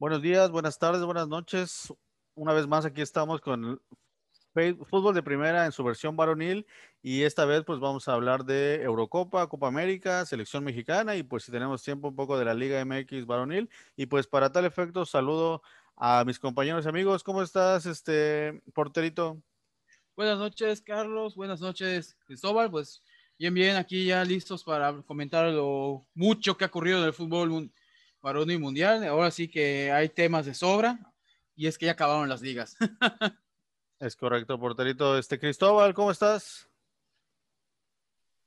Buenos días, buenas tardes, buenas noches. Una vez más aquí estamos con fútbol de primera en su versión varonil y esta vez pues vamos a hablar de Eurocopa, Copa América, selección mexicana y pues si tenemos tiempo un poco de la Liga MX varonil y pues para tal efecto saludo a mis compañeros y amigos. ¿Cómo estás, este porterito? Buenas noches, Carlos. Buenas noches, Cristóbal. Pues bien, bien, aquí ya listos para comentar lo mucho que ha ocurrido en el fútbol varón y mundial. Ahora sí que hay temas de sobra y es que ya acabaron las ligas. es correcto, porterito. Este Cristóbal, ¿cómo estás?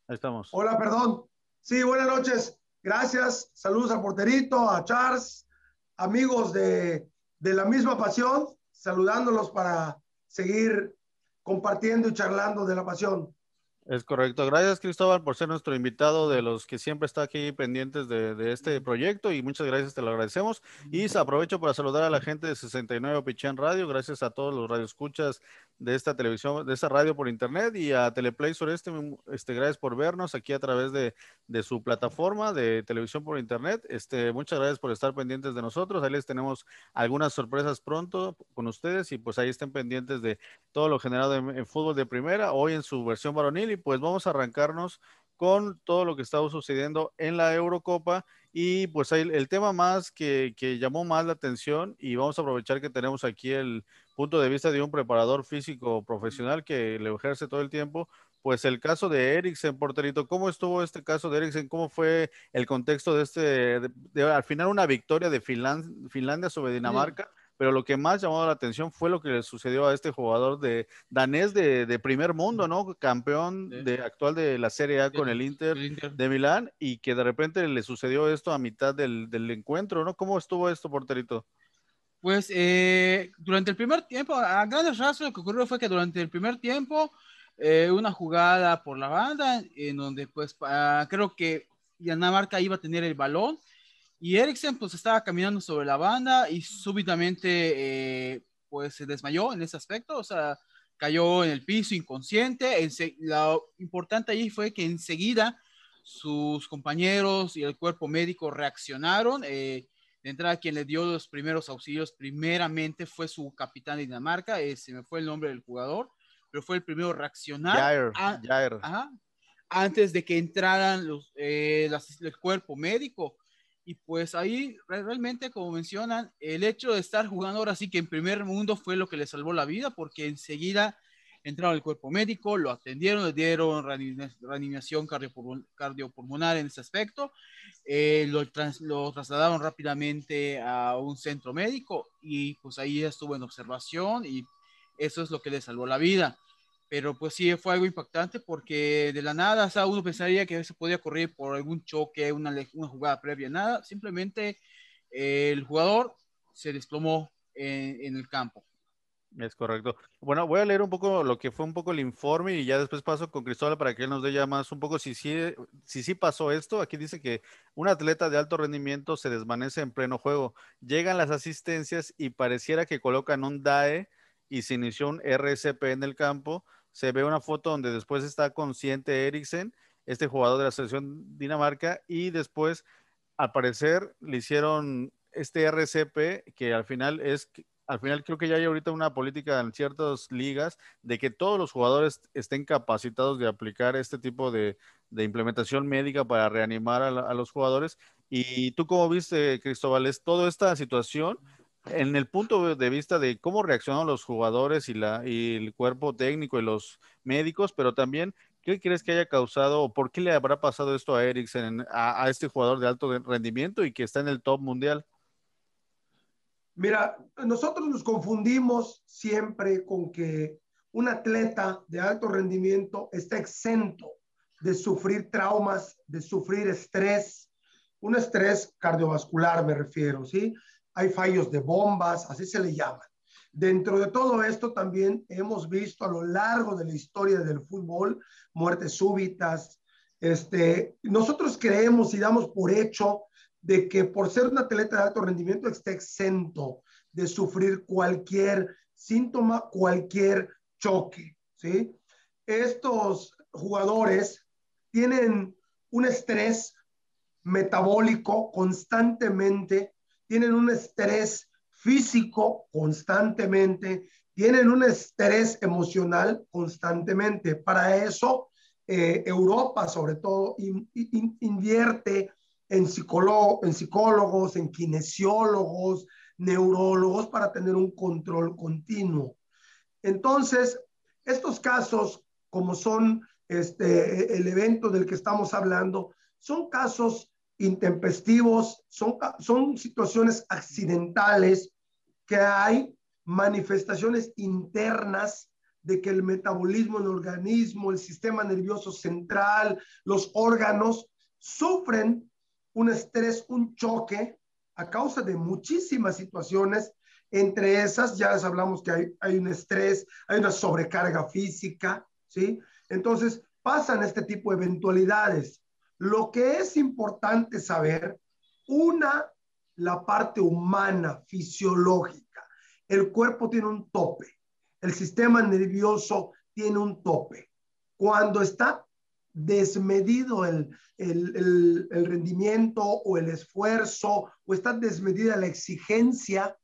Ahí estamos. Hola, perdón. Sí, buenas noches. Gracias. Saludos al porterito, a Charles, amigos de, de la misma pasión, saludándolos para seguir compartiendo y charlando de la pasión. Es correcto. Gracias, Cristóbal, por ser nuestro invitado de los que siempre está aquí pendientes de, este proyecto y muchas gracias, te lo agradecemos. Y aprovecho para saludar a la gente de 69 Pichén Radio, gracias a todos los radioescuchas de esta televisión, de esta radio por internet y a Teleplay Sureste, este, gracias por vernos aquí a través de, su plataforma de televisión por internet. Este, muchas gracias por estar pendientes de nosotros. Ahí les tenemos algunas sorpresas pronto con ustedes y pues ahí estén pendientes de todo lo generado en fútbol de primera, hoy en su versión varonil y pues vamos a arrancarnos con todo lo que está sucediendo en la Eurocopa y pues el, el tema más que, que, llamó más la atención y vamos a aprovechar que tenemos aquí el punto de vista de un preparador físico profesional que le ejerce todo el tiempo, pues el caso de Eriksen, porterito, ¿cómo estuvo este caso de Eriksen? ¿Cómo fue el contexto de este, de, al final una victoria de Finlandia sobre Dinamarca? pero lo que más llamó la atención fue lo que le sucedió a este jugador de danés de, primer mundo, ¿no? Campeón de, actual de la Serie A con el Inter, de Milán y que de repente le sucedió esto a mitad del, encuentro, ¿no? ¿Cómo estuvo esto, porterito? Pues eh, durante el primer tiempo, a grandes rasgos lo que ocurrió fue que durante el primer tiempo, eh, una jugada por la banda, en donde pues creo que Dinamarca iba a tener el balón, y Eriksen pues estaba caminando sobre la banda y súbitamente eh, pues se desmayó en ese aspecto, o sea, cayó en el piso inconsciente. Lo importante ahí fue que enseguida sus compañeros y el cuerpo médico reaccionaron. Eh, de entrada, quien le dio los primeros auxilios primeramente fue su capitán de Dinamarca, eh, se me fue el nombre del jugador, pero fue el primero a reaccionar. Jair, antes de que entraran los, eh, el cuerpo médico. Y pues ahí realmente, como mencionan, el hecho de estar jugando ahora sí que en primer mundo fue lo que le salvó la vida, porque enseguida entraron el cuerpo médico, lo atendieron, le dieron reanimación cardiopulmonar en ese aspecto, eh, lo, trasladaron rápidamente a un centro médico y pues ahí estuvo en observación y eso es lo que le salvó la vida pero pues sí fue algo impactante porque de la nada, o sea, uno pensaría que se podía correr por algún choque, una, una jugada previa, nada, simplemente eh, el jugador se desplomó en, el campo. Es correcto. Bueno, voy a leer un poco lo que fue un poco el informe y ya después paso con Cristóbal para que él nos dé ya más un poco si sí si, si pasó esto. Aquí dice que un atleta de alto rendimiento se desvanece en pleno juego. Llegan las asistencias y pareciera que colocan un DAE y se inició un RCP en el campo se ve una foto donde después está consciente Eriksen, este jugador de la selección Dinamarca, y después, al parecer, le hicieron este RCP, que al final es, al final creo que ya hay ahorita una política en ciertas ligas de que todos los jugadores estén capacitados de aplicar este tipo de, implementación médica para reanimar a, los jugadores. Y tú cómo viste, Cristóbal, es toda esta situación en el punto de vista de cómo reaccionan los jugadores y, la, y el cuerpo técnico y los médicos, pero también, ¿qué crees que haya causado o por qué le habrá pasado esto a Eriksen, a, este jugador de alto rendimiento y que está en el top mundial? Mira, nosotros nos confundimos siempre con que un atleta de alto rendimiento está exento de sufrir traumas, de sufrir estrés, un estrés cardiovascular me refiero, ¿sí? hay fallos de bombas, así se le llama. Dentro de todo esto también hemos visto a lo largo de la historia del fútbol muertes súbitas. Este, nosotros creemos y damos por hecho de que por ser un atleta de alto rendimiento esté exento de sufrir cualquier síntoma, cualquier choque, ¿sí? Estos jugadores tienen un estrés metabólico constantemente tienen un estrés físico constantemente, tienen un estrés emocional constantemente. Para eso, eh, Europa sobre todo invierte en, en psicólogos, en kinesiólogos, neurólogos para tener un control continuo. Entonces, estos casos, como son este, el evento del que estamos hablando, son casos intempestivos, son, son situaciones accidentales que hay manifestaciones internas de que el metabolismo en el organismo, el sistema nervioso central, los órganos sufren un estrés, un choque a causa de muchísimas situaciones. Entre esas, ya les hablamos que hay, hay un estrés, hay una sobrecarga física, ¿sí? Entonces, pasan este tipo de eventualidades. Lo que es importante saber, una, la parte humana, fisiológica. El cuerpo tiene un tope, el sistema nervioso tiene un tope. Cuando está desmedido el, el, el, rendimiento o el esfuerzo o está desmedida la exigencia,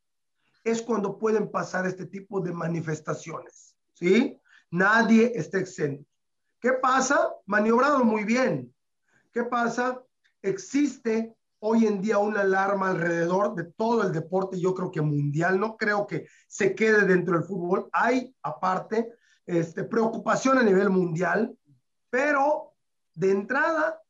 es cuando pueden pasar este tipo de manifestaciones. ¿Sí? Nadie está exento. ¿Qué pasa? Maniobrado muy bien. ¿Qué pasa? Existe hoy en día una alarma alrededor de todo el deporte, yo creo que mundial, no creo que se quede dentro del fútbol. Hay, aparte, este, preocupación a nivel mundial pero de entrada,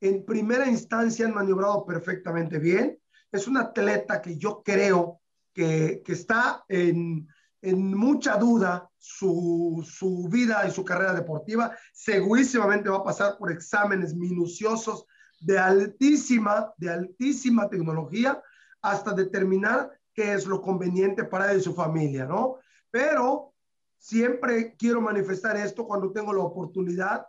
en primera instancia han maniobrado perfectamente bien. Es un atleta que yo creo que, que está en, en, mucha duda su, su vida y su carrera deportiva. Segurísimamente va a pasar por exámenes minuciosos de altísima, de altísima tecnología hasta determinar qué es lo conveniente para él y su familia, ¿no? Pero siempre quiero manifestar esto cuando tengo la oportunidad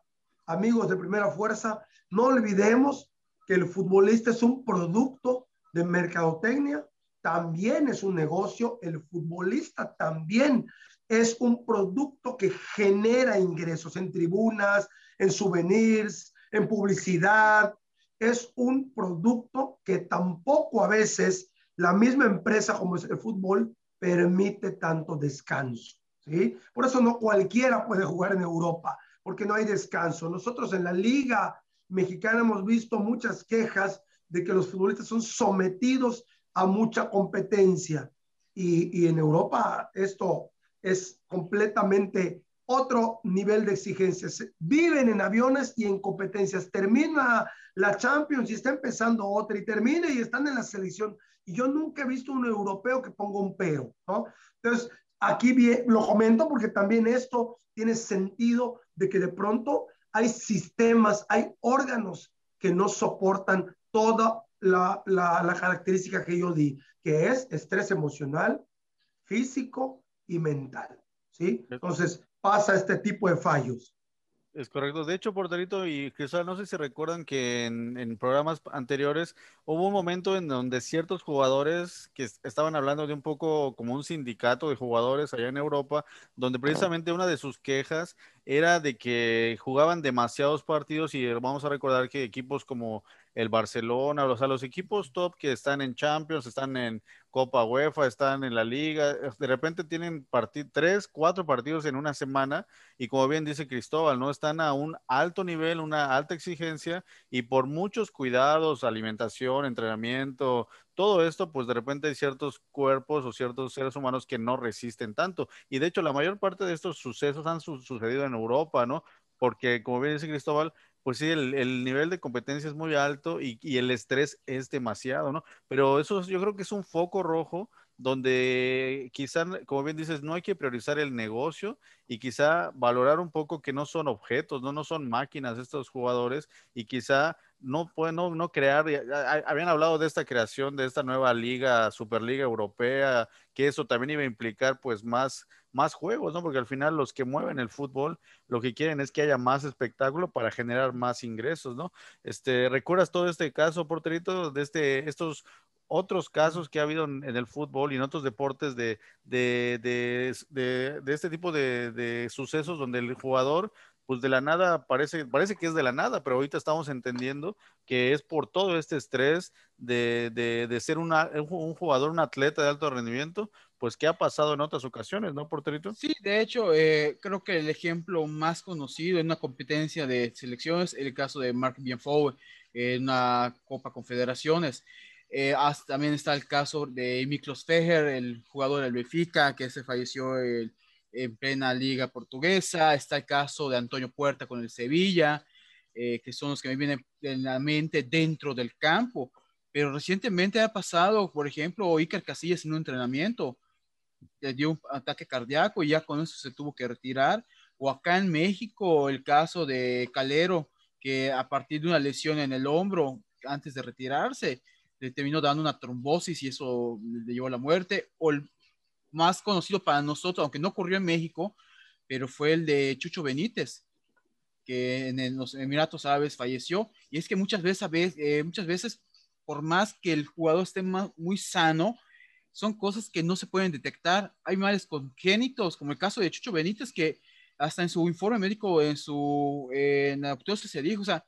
amigos de primera fuerza, no olvidemos que el futbolista es un producto de mercadotecnia, también es un negocio, el futbolista también es un producto que genera ingresos en tribunas, en souvenirs, en publicidad. Es un producto que tampoco a veces la misma empresa como es el fútbol permite tanto descanso. ¿sí? Por eso no cualquiera puede jugar en Europa porque no hay descanso. Nosotros en la liga mexicana hemos visto muchas quejas de que los futbolistas son sometidos a mucha competencia y, y en Europa esto es completamente otro nivel de exigencias. Viven en aviones y en competencias. Termina la Champions y está empezando otra y termina y están en la selección. Y yo nunca he visto un europeo que ponga un pero, ¿no? Entonces, aquí lo comento porque también esto tiene sentido de que de pronto hay sistemas, hay órganos que no soportan toda la, la, característica que yo di, que es estrés emocional, físico y mental. ¿sí? Entonces pasa este tipo de fallos. Es correcto. De hecho, Porterito y Cristal, no sé si recuerdan que en, en, programas anteriores hubo un momento en donde ciertos jugadores que estaban hablando de un poco como un sindicato de jugadores allá en Europa, donde precisamente una de sus quejas era de que jugaban demasiados partidos y vamos a recordar que equipos como el Barcelona, o sea, los equipos top que están en Champions, están en Copa UEFA, están en la liga, eh, de repente tienen tres, cuatro partidos en una semana y como bien dice Cristóbal, ¿no? Están a un alto nivel, una alta exigencia y por muchos cuidados, alimentación, entrenamiento, todo esto, pues de repente hay ciertos cuerpos o ciertos seres humanos que no resisten tanto. Y de hecho, la mayor parte de estos sucesos han sucedido en Europa, ¿no? Porque, como bien dice Cristóbal, pues sí, el, nivel de competencia es muy alto y, el estrés es demasiado, ¿no? Pero eso yo creo que es un foco rojo donde quizá, como bien dices, no hay que priorizar el negocio y quizá valorar un poco que no son objetos, no, no son máquinas estos jugadores y quizá no pueden no, no crear, habían hablado de esta creación de esta nueva liga, Superliga Europea, que eso también iba a implicar pues más, más juegos, ¿no? Porque al final los que mueven el fútbol lo que quieren es que haya más espectáculo para generar más ingresos, ¿no? Este, ¿recuerdas todo este caso, Porterito, de este, estos otros casos que ha habido en, el fútbol y en otros deportes de, de, de, de este tipo de, sucesos donde el jugador pues de la nada parece, parece que es de la nada, pero ahorita estamos entendiendo que es por todo este estrés de, de, ser una, un jugador, un atleta de alto rendimiento, pues que ha pasado en otras ocasiones, ¿no, Porterito? Sí, de hecho, eh, creo que el ejemplo más conocido en una competencia de selecciones es el caso de Mark Bienfou en una Copa Confederaciones. Eh, hasta, también está el caso de Miklos Fejer, el jugador del Benfica, que se falleció en plena liga portuguesa. Está el caso de Antonio Puerta con el Sevilla, eh, que son los que me vienen en la mente dentro del campo. Pero recientemente ha pasado, por ejemplo, Iker Casillas en un entrenamiento, le dio un ataque cardíaco y ya con eso se tuvo que retirar. O acá en México, el caso de Calero, que a partir de una lesión en el hombro, antes de retirarse, le terminó dando una trombosis y eso le llevó a la muerte. O el más conocido para nosotros, aunque no ocurrió en México, pero fue el de Chucho Benítez, que en los Emiratos Árabes falleció. Y es que muchas veces, eh, muchas veces, por más que el jugador esté muy sano, son cosas que no se pueden detectar. Hay males congénitos, como el caso de Chucho Benítez, que hasta en su informe médico, en su en la autopsia se dijo, o sea,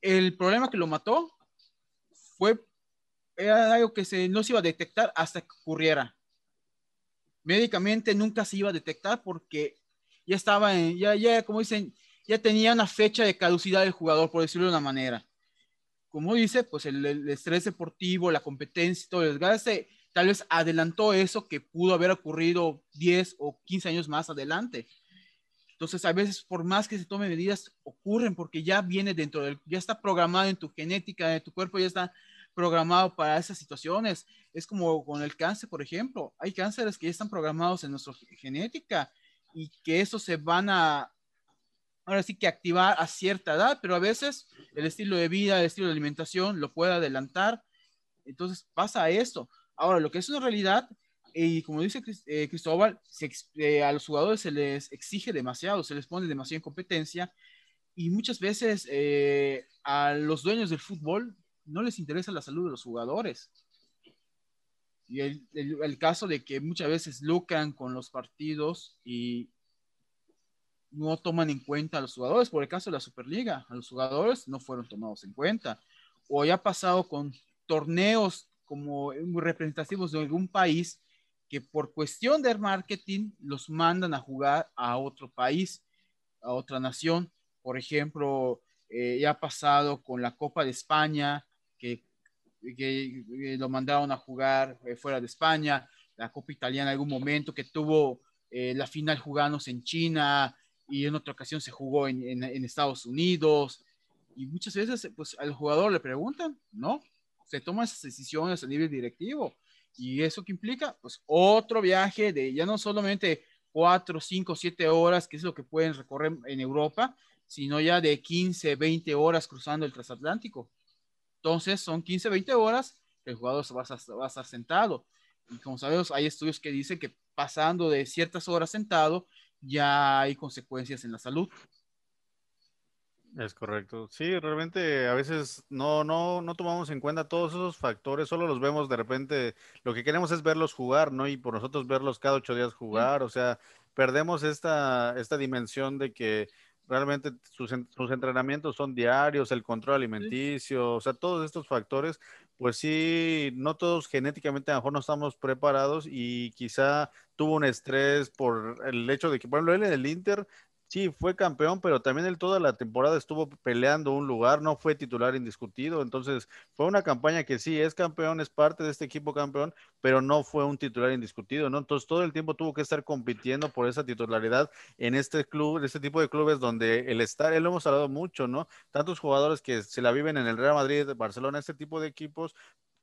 el problema que lo mató fue era algo que se, no se iba a detectar hasta que ocurriera. Médicamente nunca se iba a detectar porque ya estaba en, ya, ya, como dicen, ya tenía una fecha de caducidad del jugador, por decirlo de una manera. Como dice, pues el, el estrés deportivo, la competencia, todo el desgaste, tal vez adelantó eso que pudo haber ocurrido 10 o 15 años más adelante. Entonces, a veces, por más que se tomen medidas, ocurren porque ya viene dentro del, ya está programado en tu genética, en tu cuerpo, ya está programado para esas situaciones. Es como con el cáncer, por ejemplo. Hay cánceres que ya están programados en nuestra genética y que eso se van a, ahora sí que activar a cierta edad, pero a veces el estilo de vida, el estilo de alimentación lo puede adelantar. Entonces pasa esto. Ahora, lo que es una realidad, y como dice eh, Cristóbal, eh, a los jugadores se les exige demasiado, se les pone demasiada competencia y muchas veces eh, a los dueños del fútbol no les interesa la salud de los jugadores. Y el, el, caso de que muchas veces lucran con los partidos y no toman en cuenta a los jugadores, por el caso de la Superliga, a los jugadores no fueron tomados en cuenta. O ya ha pasado con torneos como representativos de algún país que por cuestión de marketing los mandan a jugar a otro país, a otra nación. Por ejemplo, eh, ya ha pasado con la Copa de España, que, que, lo mandaron a jugar eh, fuera de España, la Copa Italiana en algún momento que tuvo eh, la final jugándose en China y en otra ocasión se jugó en, en, en Estados Unidos. Y muchas veces, pues al jugador le preguntan, ¿no? Se toman esas decisiones a nivel directivo. ¿Y eso que implica? Pues otro viaje de ya no solamente cuatro, cinco, siete horas, que es lo que pueden recorrer en Europa, sino ya de 15, 20 horas cruzando el transatlántico. Entonces son 15, 20 horas que el jugador va a, va a estar sentado. Y como sabemos, hay estudios que dicen que pasando de ciertas horas sentado ya hay consecuencias en la salud. Es correcto. Sí, realmente a veces no, no, no tomamos en cuenta todos esos factores, solo los vemos de repente, lo que queremos es verlos jugar, ¿no? Y por nosotros verlos cada ocho días jugar, o sea, perdemos esta, esta dimensión de que realmente sus, sus entrenamientos son diarios, el control alimenticio, o sea, todos estos factores, pues sí, no todos genéticamente a lo mejor no estamos preparados y quizá tuvo un estrés por el hecho de que, por ejemplo, él en el Inter Sí, fue campeón, pero también él toda la temporada estuvo peleando un lugar, no fue titular indiscutido, entonces fue una campaña que sí, es campeón, es parte de este equipo campeón, pero no fue un titular indiscutido, ¿no? Entonces todo el tiempo tuvo que estar compitiendo por esa titularidad en este club, en este tipo de clubes donde el estar, él lo hemos hablado mucho, ¿no? Tantos jugadores que se la viven en el Real Madrid, Barcelona, este tipo de equipos,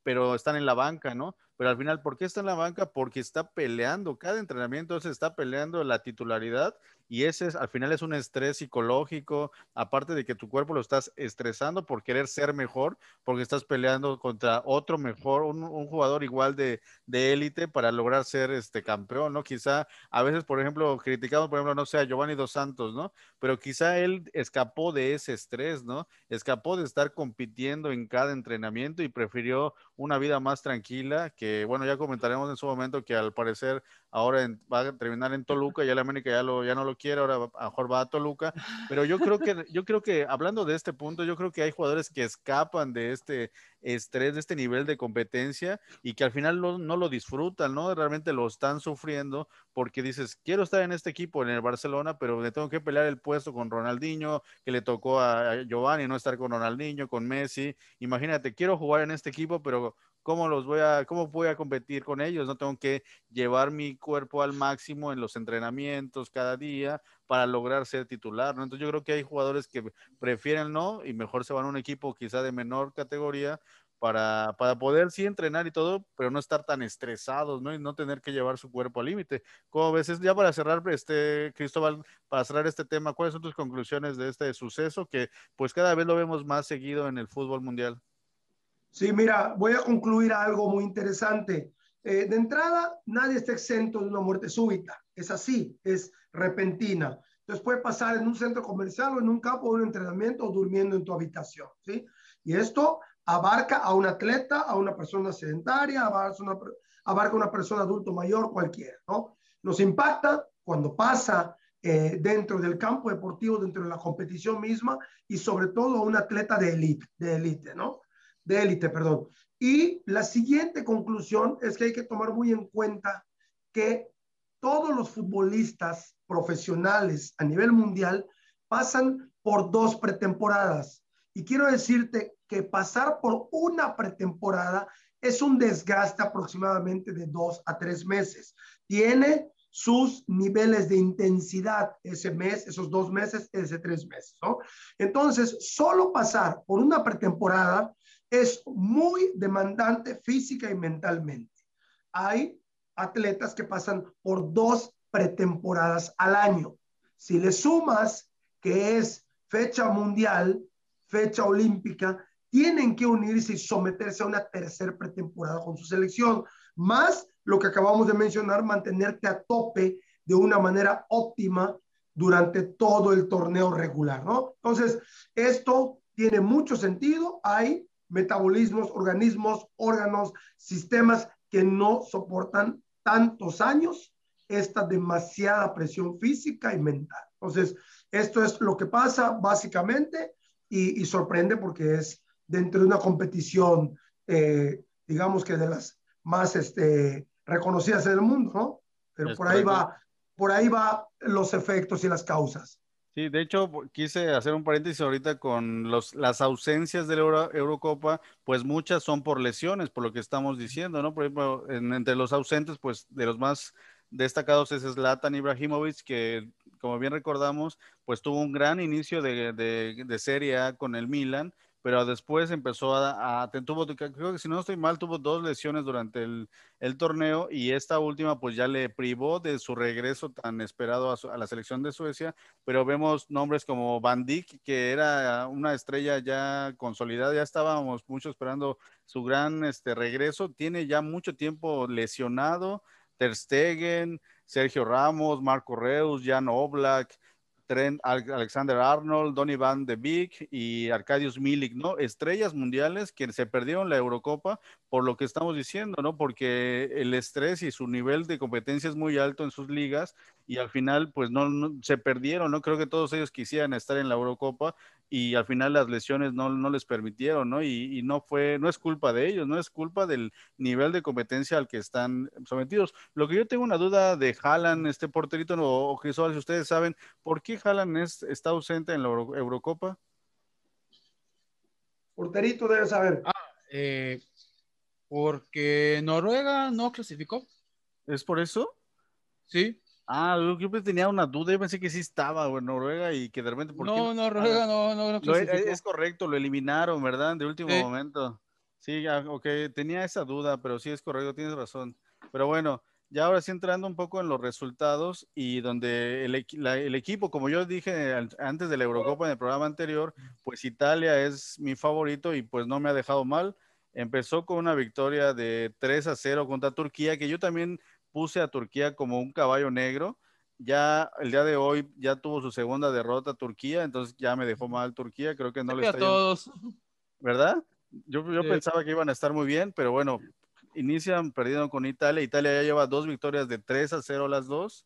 pero están en la banca, ¿no? Pero al final, ¿por qué está en la banca? Porque está peleando, cada entrenamiento se está peleando la titularidad y ese es, al final es un estrés psicológico, aparte de que tu cuerpo lo estás estresando por querer ser mejor, porque estás peleando contra otro mejor, un, jugador igual de, élite para lograr ser este campeón, ¿no? Quizá a veces, por ejemplo, criticamos, por ejemplo, no sé, a Giovanni Dos Santos, ¿no? Pero quizá él escapó de ese estrés, ¿no? Escapó de estar compitiendo en cada entrenamiento y prefirió una vida más tranquila que que, bueno, ya comentaremos en su momento que al parecer ahora va a terminar en Toluca, ya el América ya, lo, ya no lo quiere, ahora a lo mejor va a Toluca, pero yo creo que, yo creo que hablando de este punto, yo creo que hay jugadores que escapan de este estrés, de este nivel de competencia y que al final no lo disfrutan, ¿no? Realmente lo están sufriendo porque dices, quiero estar en este equipo, en el Barcelona, pero le tengo que pelear el puesto con Ronaldinho, que le tocó a Giovanni no estar con Ronaldinho, con Messi. Imagínate, quiero jugar en este equipo, pero ¿cómo los voy a, cómo voy a competir con ellos? No tengo que llevar mi cuerpo al máximo en los entrenamientos cada día para lograr ser titular, ¿no? Entonces yo creo que hay jugadores que prefieren no y mejor se van a un equipo quizá de menor categoría para, para poder sí entrenar y todo, pero no estar tan estresados, ¿no? Y no tener que llevar su cuerpo al límite. Como ves, ya para cerrar, este, Cristóbal, para cerrar este tema, ¿cuáles son tus conclusiones de este suceso que pues cada vez lo vemos más seguido en el fútbol mundial? Sí, mira, voy a concluir algo muy interesante. Eh, de entrada, nadie está exento de una muerte súbita. Es así, es repentina. Entonces puede pasar en un centro comercial o en un campo de un entrenamiento o durmiendo en tu habitación, ¿sí? Y esto abarca a un atleta, a una persona sedentaria, abarca una, abarca una persona adulto mayor, cualquiera, ¿no? Nos impacta cuando pasa eh, dentro del campo deportivo, dentro de la competición misma y sobre todo a un atleta de élite, de élite, ¿no? De élite, perdón. Y la siguiente conclusión es que hay que tomar muy en cuenta que todos los futbolistas profesionales a nivel mundial pasan por dos pretemporadas. Y quiero decirte que pasar por una pretemporada es un desgaste aproximadamente de dos a tres meses. Tiene sus niveles de intensidad ese mes, esos dos meses, ese tres meses, ¿no? Entonces, solo pasar por una pretemporada es muy demandante física y mentalmente. Hay atletas que pasan por dos pretemporadas al año. Si le sumas que es fecha mundial, fecha olímpica, tienen que unirse y someterse a una tercera pretemporada con su selección, más lo que acabamos de mencionar, mantenerte a tope de una manera óptima durante todo el torneo regular, ¿no? Entonces, esto tiene mucho sentido. Hay metabolismos, organismos, órganos, sistemas que no soportan tantos años esta demasiada presión física y mental. Entonces, esto es lo que pasa básicamente y, sorprende porque es dentro de una competición, eh, digamos que de las más este, reconocidas en el mundo, ¿no? Pero por ahí va, por ahí va los efectos y las causas. Sí, de hecho, quise hacer un paréntesis ahorita con los, las ausencias de la Eurocopa, pues muchas son por lesiones, por lo que estamos diciendo, ¿no? Por ejemplo, entre los ausentes, pues de los más destacados es Zlatan Ibrahimovic, que como bien recordamos, pues tuvo un gran inicio de, de, de Serie A con el Milan, pero después empezó a, tuvo, creo que si no estoy mal, tuvo dos lesiones durante el, torneo y esta última pues ya le privó de su regreso tan esperado a, la selección de Suecia, pero vemos nombres como Van Dijk, que era una estrella ya consolidada, ya estábamos mucho esperando su gran este, regreso, tiene ya mucho tiempo lesionado, Ter Stegen, Sergio Ramos, Marco Reus, Jan Oblak, Alexander Arnold, Donny Van de Beek y Arcadius Milik, ¿no? Estrellas mundiales que se perdieron la Eurocopa por lo que estamos diciendo, ¿no? Porque el estrés y su nivel de competencia es muy alto en sus ligas y al final, pues no, se perdieron, ¿no? Creo que todos ellos quisieran estar en la Eurocopa y al final las lesiones no, no les permitieron, ¿no? Y, no fue, no es culpa de ellos, no es culpa del nivel de competencia al que están sometidos. Lo que yo tengo una duda de Haaland, este porterito, o, o si ustedes saben, ¿por qué Haaland está ausente en la Eurocopa? Porterito debe saber. Ah, eh, porque Noruega no clasificó. ¿Es por eso? Sí. Ah, yo tenía una duda, yo pensé que sí estaba en Noruega y que de repente... no, Noruega no, no, no es, correcto, lo eliminaron, ¿verdad? De último momento. Sí, ok, tenía esa duda, pero sí es correcto, tienes razón. Pero bueno, ya ahora sí entrando un poco en los resultados y donde el, el, equipo, como yo dije antes de la Eurocopa en el programa anterior, pues Italia es mi favorito y pues no me ha dejado mal. Empezó con una victoria de 3 a 0 contra Turquía, que yo también puse a Turquía como un caballo negro. Ya el día de hoy ya tuvo su segunda derrota Turquía, entonces ya me dejó mal Turquía, creo que no le está a todos. ¿Verdad? Yo, yo pensaba que iban a estar muy bien, pero bueno, inician perdiendo con Italia. Italia ya lleva dos victorias de 3 a 0 las dos.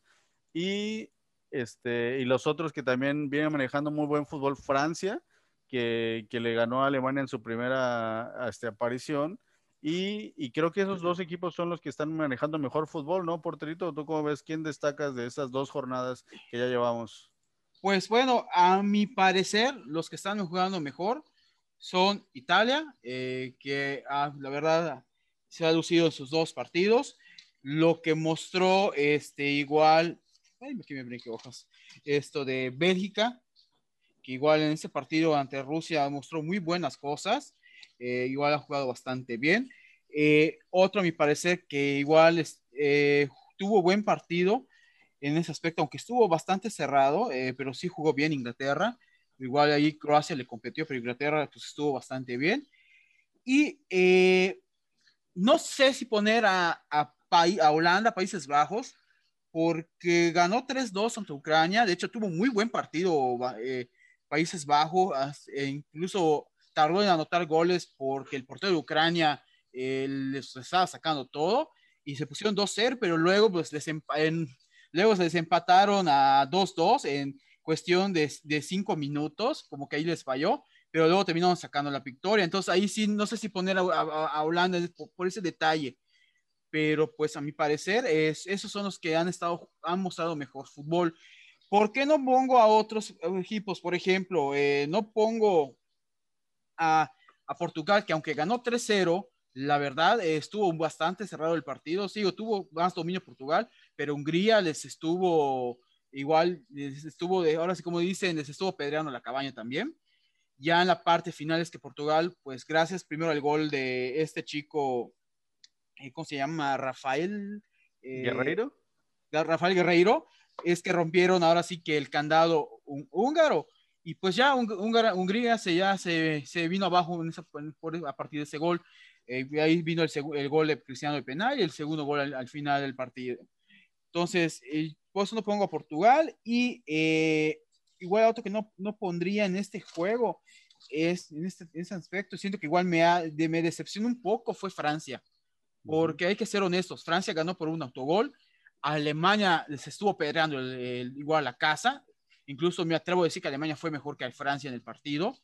Y, este, y los otros que también vienen manejando muy buen fútbol, Francia, que, que le ganó a Alemania en su primera este, aparición. Y, y, creo que esos dos equipos son los que están manejando mejor fútbol, ¿no, Porterito? ¿Tú cómo ves? ¿Quién destacas de esas dos jornadas que ya llevamos? Pues bueno, a mi parecer, los que están jugando mejor son Italia, eh, que ah, la verdad se ha lucido en sus dos partidos. Lo que mostró este igual, ay, aquí me brinqué hojas, esto de Bélgica, que igual en ese partido ante Rusia mostró muy buenas cosas, eh, igual ha jugado bastante bien. Eh, otro, a mi parecer, que igual tuvo buen partido en ese aspecto, aunque estuvo bastante cerrado, eh, pero sí jugó bien Inglaterra. Igual ahí Croacia le competió, pero Inglaterra pues estuvo bastante bien. Y eh, no sé si poner a, a, a Holanda, Países Bajos, porque ganó 3-2 ante Ucrania. De hecho, tuvo muy buen partido eh, Países Bajos, e incluso tardó en anotar goles porque el portero de Ucrania les estaba sacando todo y se pusieron 2-0, pero luego pues les en, Luego se desempataron a 2-2 en cuestión de, de cinco minutos, como que ahí les falló, pero luego terminaron sacando la victoria. Entonces ahí sí, no sé si poner a, a, Holanda por, ese detalle, pero pues a mi parecer es, esos son los que han, estado, han mostrado mejor fútbol. ¿Por qué no pongo a otros equipos? Por ejemplo, eh, no pongo a, a, Portugal, que aunque ganó 3-0, la verdad estuvo bastante cerrado el partido. Sí, tuvo más dominio Portugal, pero Hungría les estuvo igual, les estuvo de, ahora sí como dicen, les estuvo pedreando la cabaña también. Ya en la parte final es que Portugal, pues gracias primero al gol de este chico, eh, ¿cómo se llama? Rafael eh, Guerreiro. Rafael Guerreiro, es que rompieron ahora sí que el candado húngaro. Y pues ya Hungría se, ya se, se vino abajo en esa, por, a partir de ese gol. Eh, ahí vino el, el, gol de Cristiano de penal y el segundo gol al, al final del partido. Entonces, eh, por eso no pongo a Portugal y eh, igual otro que no, no pondría en este juego es en este, en ese aspecto, siento que igual me, ha, de, me decepciona un poco fue Francia, porque hay que ser honestos, Francia ganó por un autogol, Alemania les estuvo el, igual a la casa, incluso me atrevo a decir que Alemania fue mejor que Francia en el partido,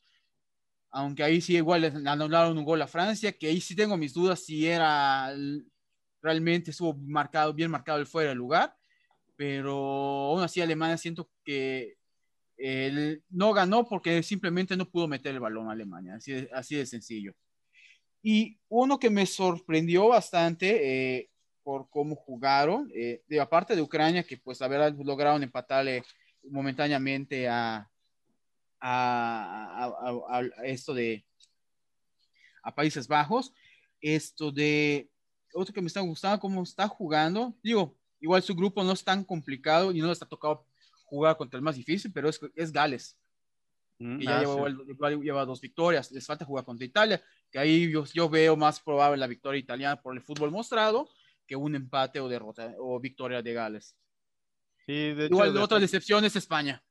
aunque ahí sí igual le anularon un gol a Francia, que ahí sí tengo mis dudas si era realmente estuvo marcado, bien marcado el fuera de lugar, pero aún así Alemania siento que él no ganó porque simplemente no pudo meter el balón a Alemania, así de, así de sencillo. Y uno que me sorprendió bastante eh, por cómo jugaron, eh, de aparte de Ucrania, que pues haber lograron empatarle momentáneamente a, a, a, a, esto de a Países Bajos, esto de otro que me está gustando cómo está jugando. Digo, igual su grupo no es tan complicado y no les ha tocado jugar contra el más difícil, pero es, es Gales. Mm, que ya ah, lleva, sí. lleva, dos victorias. Les falta jugar contra Italia, que ahí yo, yo, veo más probable la victoria italiana por el fútbol mostrado que un empate o derrota o victoria de Gales. Sí, de igual, hecho, otra decepción es España.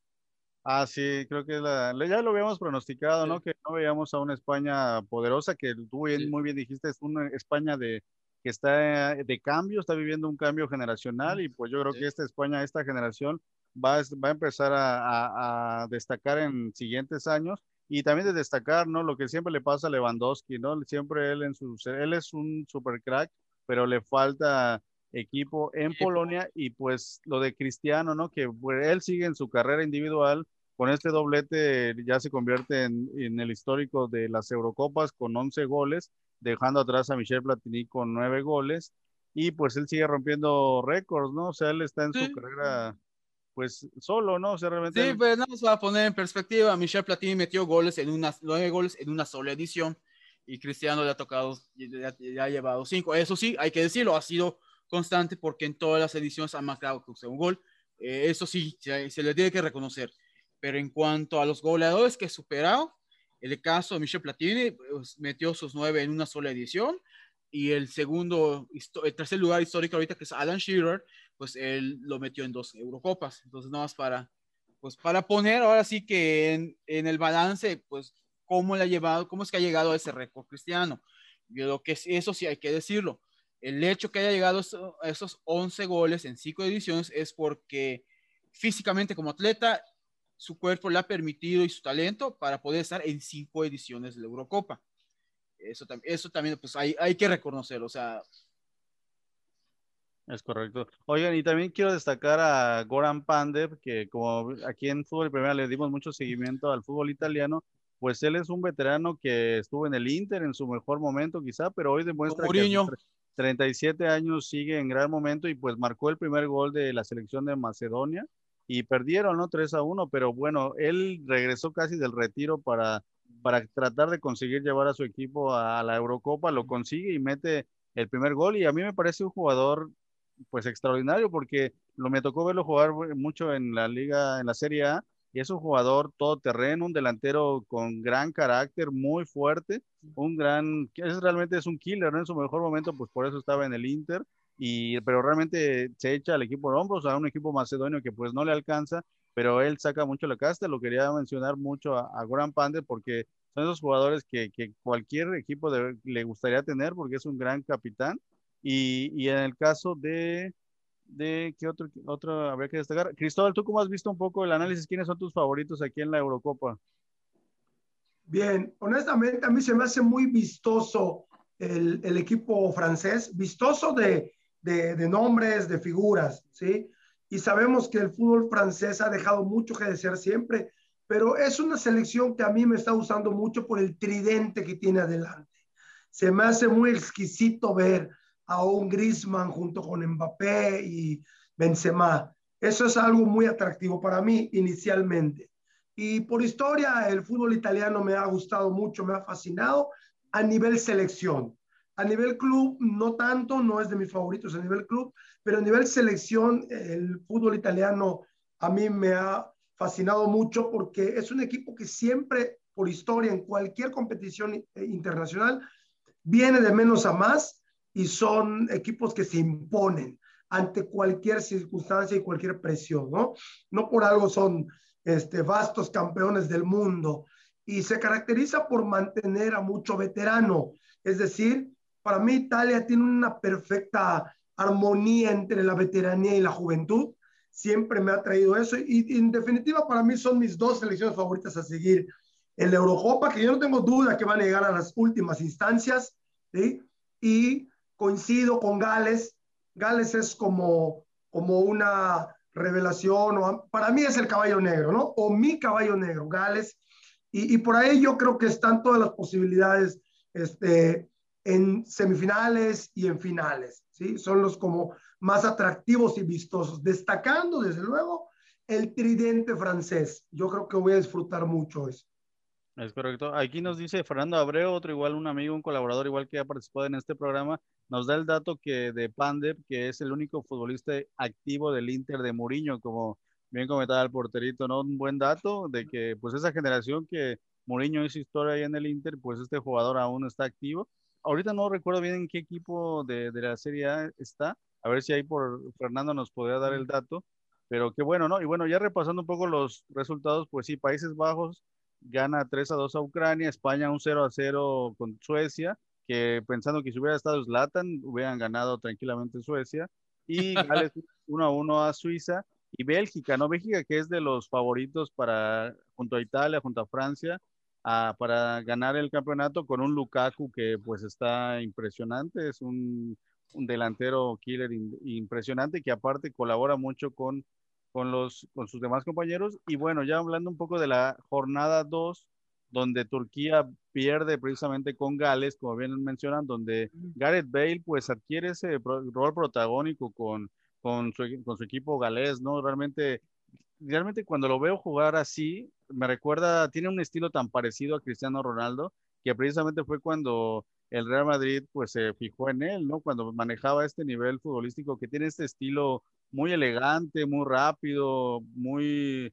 Ah, sí, creo que la, ya lo habíamos pronosticado, sí. ¿no? Que no veíamos a una España poderosa, que tú bien, sí. muy bien dijiste, es una España de, que está de cambio, está viviendo un cambio generacional y pues yo creo sí. que esta España, esta generación va, va a empezar a, a, a, destacar en siguientes años y también de destacar, ¿no? Lo que siempre le pasa a Lewandowski, ¿no? Siempre él en su, él es un super crack, pero le falta equipo en Polonia y pues lo de Cristiano, ¿no? Que pues, él sigue en su carrera individual, con este doblete ya se convierte en, en el histórico de las Eurocopas con 11 goles dejando atrás a Michel Platini con nueve goles y pues él sigue rompiendo récords, ¿no? O sea, él está en sí. su carrera pues solo, ¿no? O sea, realmente... Sí, pues no se va a poner en perspectiva, Michel Platini metió goles en unas nueve goles en una sola edición y Cristiano le ha tocado, ya, ya ha llevado cinco. Eso sí, hay que decirlo, ha sido constante porque en todas las ediciones ha marcado un gol. Eh, eso sí, se, se, le tiene que reconocer. Pero en cuanto a los goleadores que ha superado, el caso de Michel Platini pues, metió sus nueve en una sola edición y el segundo, el tercer lugar histórico ahorita que es Alan Shearer, pues él lo metió en dos Eurocopas. Entonces, nada más para, pues para poner ahora sí que en, el balance, pues cómo le ha llevado, cómo es que ha llegado a ese récord cristiano. Yo lo que eso sí hay que decirlo. El hecho que haya llegado a esos 11 goles en cinco ediciones es porque físicamente como atleta su cuerpo le ha permitido y su talento para poder estar en cinco ediciones de la Eurocopa. Eso, eso también pues hay, hay que reconocerlo, o sea, es correcto. Oigan, y también quiero destacar a Goran Pandev, que como aquí en Fútbol Primera le dimos mucho seguimiento al fútbol italiano, pues él es un veterano que estuvo en el Inter en su mejor momento quizá, pero hoy demuestra que 37 años sigue en gran momento y pues marcó el primer gol de la selección de Macedonia y perdieron, ¿no? 3 a 1, pero bueno, él regresó casi del retiro para, para tratar de conseguir llevar a su equipo a la Eurocopa, lo consigue y mete el primer gol y a mí me parece un jugador pues extraordinario porque lo me tocó verlo jugar mucho en la liga, en la Serie A, es un jugador todoterreno, un delantero con gran carácter, muy fuerte, un gran, es realmente es un killer, ¿no? En su mejor momento, pues por eso estaba en el Inter, y, pero realmente se echa al equipo de hombros, a un equipo macedonio que pues no le alcanza, pero él saca mucho la casta, lo quería mencionar mucho a, a Goran Pande porque son esos jugadores que, que cualquier equipo le gustaría tener porque es un gran capitán y, y en el caso de, de ¿qué otro, otro habría que destacar? Cristóbal, ¿tú cómo has visto un poco el análisis? ¿Quiénes son tus favoritos aquí en la Eurocopa? Bien, honestamente a mí se me hace muy vistoso el, el equipo francés, vistoso de, de, nombres, de figuras, ¿sí? Y sabemos que el fútbol francés ha dejado mucho que desear siempre, pero es una selección que a mí me está gustando mucho por el tridente que tiene adelante. Se me hace muy exquisito ver a un Griezmann junto con Mbappé y Benzema. Eso es algo muy atractivo para mí inicialmente. Y por historia, el fútbol italiano me ha gustado mucho, me ha fascinado a nivel selección. A nivel club, no tanto, no es de mis favoritos a nivel club, pero a nivel selección, el fútbol italiano a mí me ha fascinado mucho porque es un equipo que siempre, por historia, en cualquier competición internacional, viene de menos a más y son equipos que se imponen ante cualquier circunstancia y cualquier presión, ¿no? No por algo son este, vastos campeones del mundo y se caracteriza por mantener a mucho veterano. Es decir, para mí Italia tiene una perfecta armonía entre la veteranía y la juventud. Siempre me ha traído eso y, y en definitiva para mí son mis dos selecciones favoritas a seguir en la Eurocopa, que yo no tengo duda que van a llegar a las últimas instancias, ¿sí? Y coincido con Gales. Gales es como, como una revelación, o para mí es el caballo negro, ¿no? O mi caballo negro, Gales. Y, y por ahí yo creo que están todas las posibilidades este, en semifinales y en finales, ¿sí? Son los como más atractivos y vistosos, destacando desde luego el tridente francés. Yo creo que voy a disfrutar mucho eso. Es correcto. Aquí nos dice Fernando Abreu, otro igual, un amigo, un colaborador igual que ha participado en este programa, nos da el dato que de Pandev, que es el único futbolista activo del Inter de Mourinho, como bien comentaba el porterito, ¿no? Un buen dato de que pues esa generación que Mourinho hizo historia ahí en el Inter, pues este jugador aún está activo. Ahorita no recuerdo bien en qué equipo de, de la Serie A está, a ver si ahí por Fernando nos podría dar el dato, pero qué bueno, ¿no? Y bueno, ya repasando un poco los resultados, pues sí, Países Bajos gana 3 a 2 a Ucrania, España un 0 a 0 con Suecia, que pensando que si hubiera estado Zlatan, hubieran ganado tranquilamente Suecia, y Gales 1 a 1 a Suiza, y Bélgica, ¿no? Bélgica que es de los favoritos para, junto a Italia, junto a Francia, a, para ganar el campeonato con un Lukaku que pues está impresionante, es un, un delantero killer in, impresionante que aparte colabora mucho con con, los, con sus demás compañeros. Y bueno, ya hablando un poco de la jornada 2, donde Turquía pierde precisamente con Gales, como bien mencionan, donde Gareth Bale pues adquiere ese rol protagónico con, con, su, con su equipo galés, ¿no? Realmente, realmente cuando lo veo jugar así, me recuerda, tiene un estilo tan parecido a Cristiano Ronaldo, que precisamente fue cuando el Real Madrid pues se fijó en él, ¿no? Cuando manejaba este nivel futbolístico que tiene este estilo muy elegante, muy rápido, muy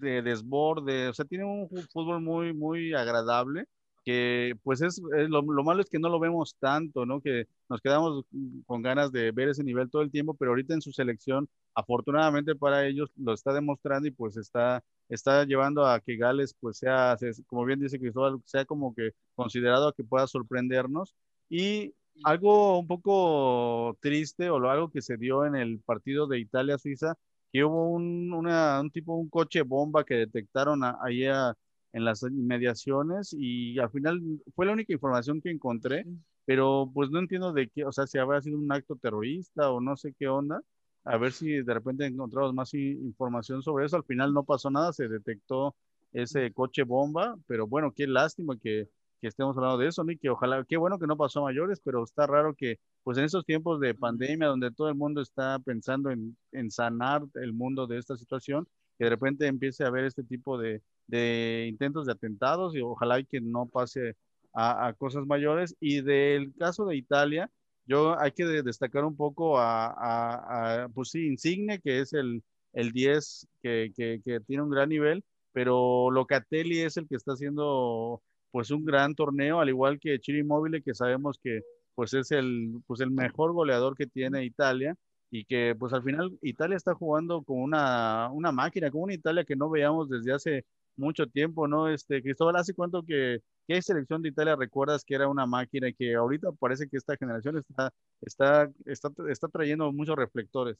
de desborde, o sea, tiene un fútbol muy, muy agradable, que pues es, es lo, lo, malo es que no lo vemos tanto, ¿no? Que nos quedamos con ganas de ver ese nivel todo el tiempo, pero ahorita en su selección, afortunadamente para ellos, lo está demostrando y pues está, está llevando a que Gales pues sea, como bien dice Cristóbal, sea como que considerado a que pueda sorprendernos y algo un poco triste o algo que se dio en el partido de Italia-Suiza, que hubo un, una, un tipo, un coche bomba que detectaron ahí en las inmediaciones y al final fue la única información que encontré, pero pues no entiendo de qué, o sea, si habría sido un acto terrorista o no sé qué onda, a ver si de repente encontramos más información sobre eso, al final no pasó nada, se detectó ese coche bomba, pero bueno, qué lástima que que estemos hablando de eso, ¿no? Y que ojalá, qué bueno que no pasó a mayores, pero está raro que, pues en estos tiempos de pandemia, donde todo el mundo está pensando en, en sanar el mundo de esta situación, que de repente empiece a haber este tipo de, de intentos de atentados y ojalá y que no pase a, a, cosas mayores. Y del caso de Italia, yo hay que destacar un poco a, a, a pues sí, Insigne, que es el, el 10 que, que, que, tiene un gran nivel, pero Locatelli es el que está haciendo pues un gran torneo, al igual que Chile Immobile, que sabemos que pues es el, pues el mejor goleador que tiene Italia y que pues al final Italia está jugando con una, una máquina, con una Italia que no veíamos desde hace mucho tiempo, ¿no? Este, Cristóbal, ¿hace cuánto que qué selección de Italia recuerdas que era una máquina y que ahorita parece que esta generación está, está, está, está trayendo muchos reflectores?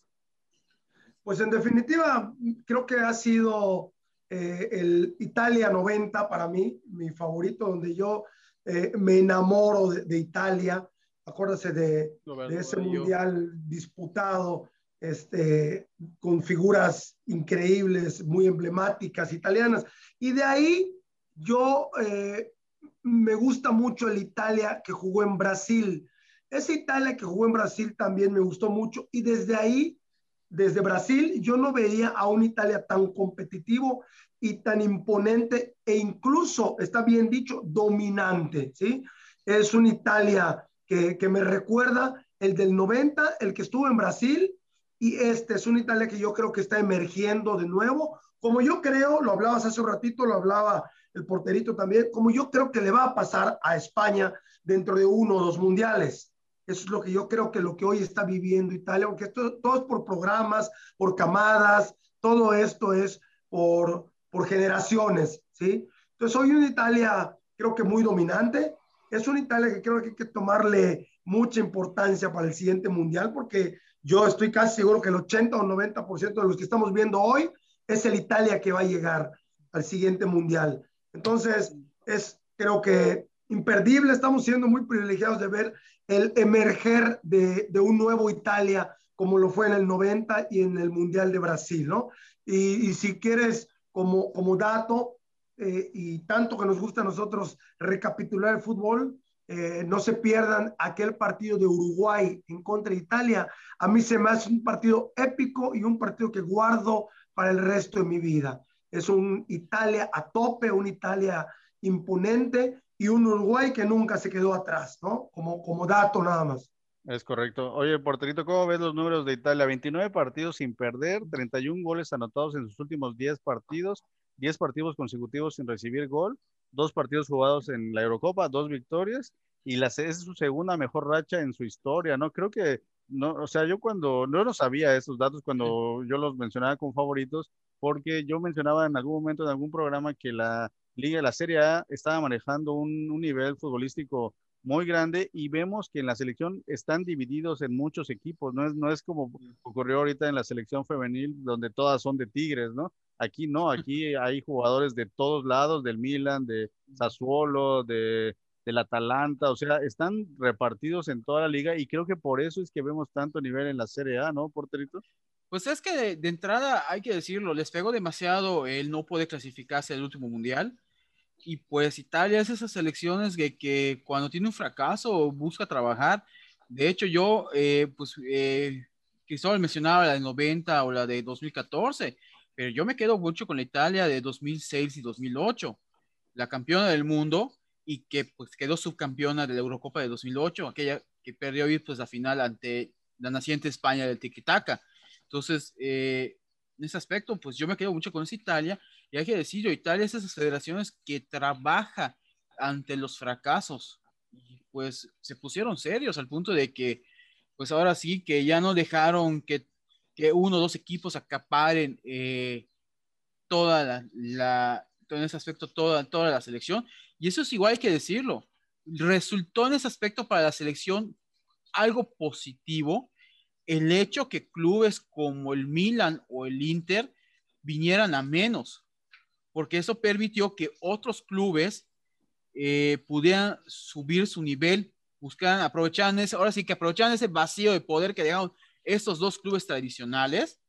Pues en definitiva, creo que ha sido eh, el Italia 90 para mí, mi favorito, donde yo eh, me enamoro de, Italia. Acuérdese de, de ese mundial disputado este, con figuras increíbles, muy emblemáticas italianas. Y de ahí yo eh, me gusta mucho el Italia que jugó en Brasil. Ese Italia que jugó en Brasil también me gustó mucho y desde ahí desde Brasil yo no veía a un Italia tan competitivo y tan imponente e incluso, está bien dicho, dominante, ¿sí? Es un Italia que, que me recuerda el del 90, el que estuvo en Brasil, y este es un Italia que yo creo que está emergiendo de nuevo, como yo creo, lo hablabas hace un ratito, lo hablaba el porterito también, como yo creo que le va a pasar a España dentro de uno o dos mundiales. Eso es lo que yo creo que lo que hoy está viviendo Italia, aunque esto, todo es por programas, por camadas, todo esto es por, por generaciones, ¿sí? Entonces hoy una Italia creo que muy dominante, es una Italia que creo que hay que tomarle mucha importancia para el siguiente mundial, porque yo estoy casi seguro que el 80 o 90% de los que estamos viendo hoy es el Italia que va a llegar al siguiente mundial. Entonces, es creo que imperdible, estamos siendo muy privilegiados de ver el emerger de, un nuevo Italia como lo fue en el 90 y en el Mundial de Brasil, ¿no? Y, y si quieres, como, como dato, eh, y tanto que nos gusta a nosotros recapitular el fútbol, eh, no se pierdan aquel partido de Uruguay en contra de Italia. A mí se me hace un partido épico y un partido que guardo para el resto de mi vida. Es un Italia a tope, un Italia imponente y un Uruguay que nunca se quedó atrás, ¿no? Como, como dato nada más. Es correcto. Oye, porterito, ¿cómo ves los números de Italia? 29 partidos sin perder, 31 goles anotados en sus últimos 10 partidos, 10 partidos consecutivos sin recibir gol, dos partidos jugados en la Eurocopa, dos victorias y la, es su segunda mejor racha en su historia, ¿no? Creo que, no, o sea, yo cuando, no lo sabía esos datos cuando yo los mencionaba como favoritos, porque yo mencionaba en algún momento en algún programa que la Liga, la Serie A estaba manejando un, un, nivel futbolístico muy grande y vemos que en la selección están divididos en muchos equipos, no es, no es como ocurrió ahorita en la selección femenil donde todas son de Tigres, ¿no? Aquí no, aquí hay jugadores de todos lados, del Milan, de Sassuolo, de, del Atalanta, o sea, están repartidos en toda la liga y creo que por eso es que vemos tanto nivel en la Serie A, ¿no, Porterito? Pues es que de, de entrada, hay que decirlo, les pegó demasiado el no poder clasificarse al último mundial y pues Italia es esas selecciones que, que cuando tiene un fracaso busca trabajar. De hecho, yo, eh, pues, eh, Cristóbal mencionaba la de 90 o la de 2014, pero yo me quedo mucho con la Italia de 2006 y 2008, la campeona del mundo y que pues quedó subcampeona de la Eurocopa de 2008, aquella que perdió pues la final ante la naciente España del Tiki-Taka. Entonces, eh, en ese aspecto, pues yo me quedo mucho con esa Italia y hay que decirlo, Italia es esas federaciones que trabaja ante los fracasos. Pues se pusieron serios al punto de que, pues ahora sí, que ya no dejaron que, que uno o dos equipos acaparen eh, toda la, la, en ese aspecto, toda, toda la selección. Y eso es igual hay que decirlo. Resultó en ese aspecto para la selección algo positivo el hecho que clubes como el Milan o el Inter vinieran a menos, porque eso permitió que otros clubes eh, pudieran subir su nivel, buscaran, aprovecharan ese, ahora sí que aprovecharan ese vacío de poder que dejaron estos dos clubes tradicionales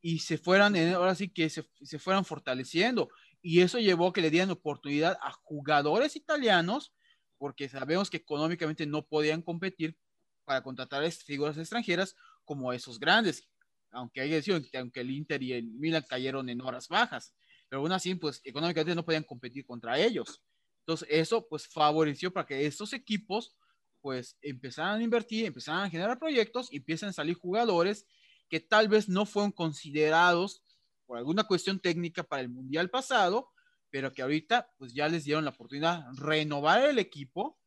y se fueran, ahora sí que se, se fueran fortaleciendo. Y eso llevó a que le dieran oportunidad a jugadores italianos, porque sabemos que económicamente no podían competir para contratar figuras extranjeras como esos grandes, aunque hay que decir que aunque el Inter y el Milan cayeron en horas bajas, pero aún así, pues económicamente no podían competir contra ellos. Entonces, eso pues favoreció para que estos equipos pues empezaran a invertir, empezaran a generar proyectos y empiezan a salir jugadores que tal vez no fueron considerados por alguna cuestión técnica para el Mundial pasado, pero que ahorita pues ya les dieron la oportunidad de renovar el equipo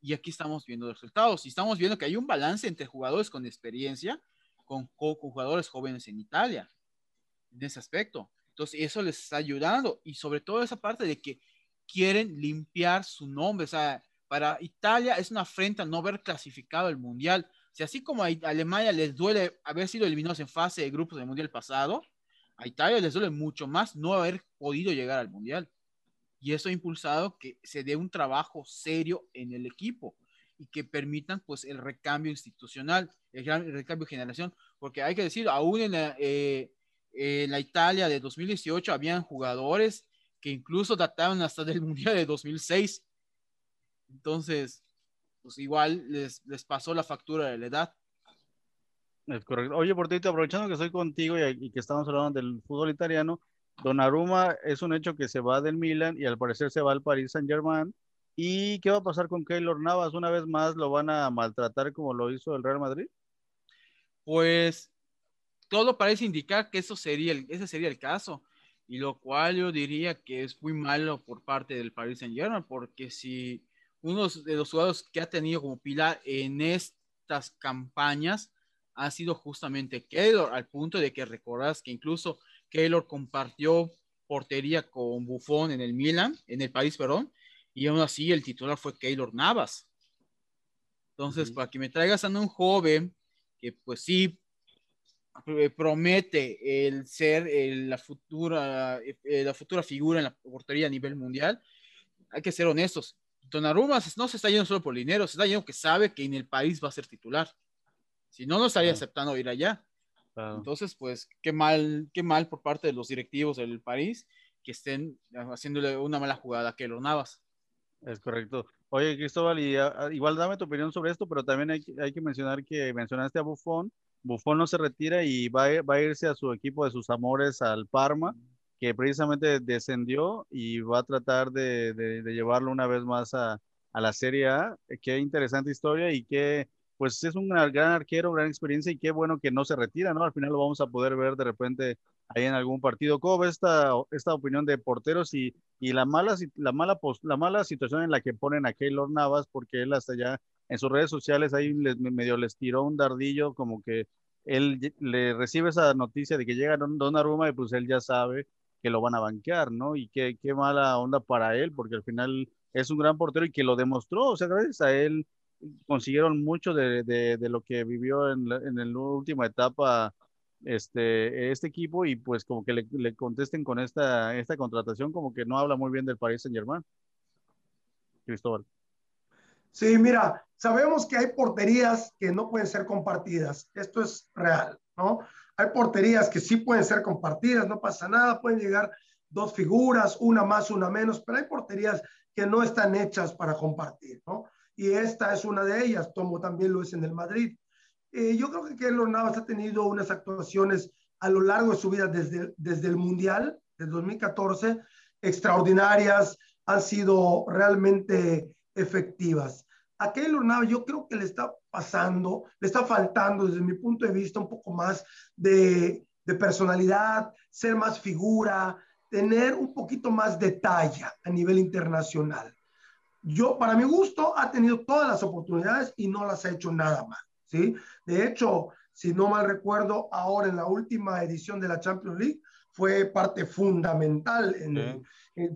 y aquí estamos viendo los resultados y estamos viendo que hay un balance entre jugadores con experiencia con, con, jugadores jóvenes en Italia en ese aspecto. Entonces eso les está ayudando y sobre todo esa parte de que quieren limpiar su nombre, o sea, para Italia es una afrenta no haber clasificado el mundial. Si así como a Alemania les duele haber sido eliminados en fase de grupos del mundial pasado, a Italia les duele mucho más no haber podido llegar al mundial. Y eso ha impulsado que se dé un trabajo serio en el equipo y que permitan pues el recambio institucional, el, recambio de generación, porque hay que decir, aún en la, eh, en la Italia de 2018 habían jugadores que incluso databan hasta del Mundial de 2006. Entonces, pues igual les, les pasó la factura de la edad. Es correcto. Oye, Portito, aprovechando que estoy contigo y, que estamos hablando del fútbol italiano, Donnarumma es un hecho que se va del Milan y al parecer se va al Paris Saint Germain. ¿Y qué va a pasar con Keylor Navas? ¿Una vez más lo van a maltratar como lo hizo el Real Madrid? Pues todo parece indicar que eso sería el, ese sería el caso. Y lo cual yo diría que es muy malo por parte del Paris Saint Germain, porque si uno de los jugadores que ha tenido como pilar en estas campañas ha sido justamente Keylor, al punto de que recordás que incluso Keylor compartió portería con Buffon en el Milan, en el país, perdón, y aún así el titular fue Keylor Navas. Entonces, para que me traigas a un joven que pues sí promete el ser la, futura, eh, la futura figura en la portería a nivel mundial, hay que ser honestos. Donnarumma no se está yendo solo por dinero, se está yendo que sabe que en el país va a ser titular. Si no, no estaría aceptando ir allá. Entonces, pues, qué mal, qué mal por parte de los directivos del país que estén haciéndole una mala jugada a Keylor Navas. Es correcto. Oye, Cristóbal, y, ah, igual dame tu opinión sobre esto, pero también hay, hay, que mencionar que mencionaste a Buffon. Buffon no se retira y va, a irse a su equipo de sus amores al Parma, que precisamente descendió y va a tratar de, llevarlo una vez más a, la Serie A. Qué interesante historia y qué, pues es un gran arquero, gran experiencia y qué bueno que no se retira, ¿no? Al final lo vamos a poder ver de repente ahí en algún partido. ¿Cómo ves esta, opinión de porteros y, y la, mala, la, mala, la mala situación en la que ponen a Keylor Navas? Porque él hasta ya en sus redes sociales ahí les, medio les tiró un dardillo como que él le recibe esa noticia de que llega Don Aruma y pues él ya sabe que lo van a banquear, ¿no? Y qué, qué mala onda para él, porque al final es un gran portero y que lo demostró, o sea, gracias a él consiguieron mucho de, de, lo que vivió en la, en la última etapa este, este equipo y pues como que le, le, contesten con esta, esta contratación como que no habla muy bien del Paris Saint Germain. Cristóbal. Sí, mira, sabemos que hay porterías que no pueden ser compartidas. Esto es real, ¿no? Hay porterías que sí pueden ser compartidas, no pasa nada, pueden llegar dos figuras, una más, una menos, pero hay porterías que no están hechas para compartir, ¿no? y esta es una de ellas, como también lo es en el Madrid. Eh, yo creo que Keylor Navas ha tenido unas actuaciones a lo largo de su vida desde, desde el Mundial de 2014 extraordinarias, han sido realmente efectivas. A Keylor Navas yo creo que le está pasando, le está faltando desde mi punto de vista un poco más de, de personalidad, ser más figura, tener un poquito más de talla a nivel internacional yo, para mi gusto, ha tenido todas las oportunidades y no las ha hecho nada mal, ¿sí? De hecho, si no mal recuerdo, ahora en la última edición de la Champions League fue parte fundamental, en,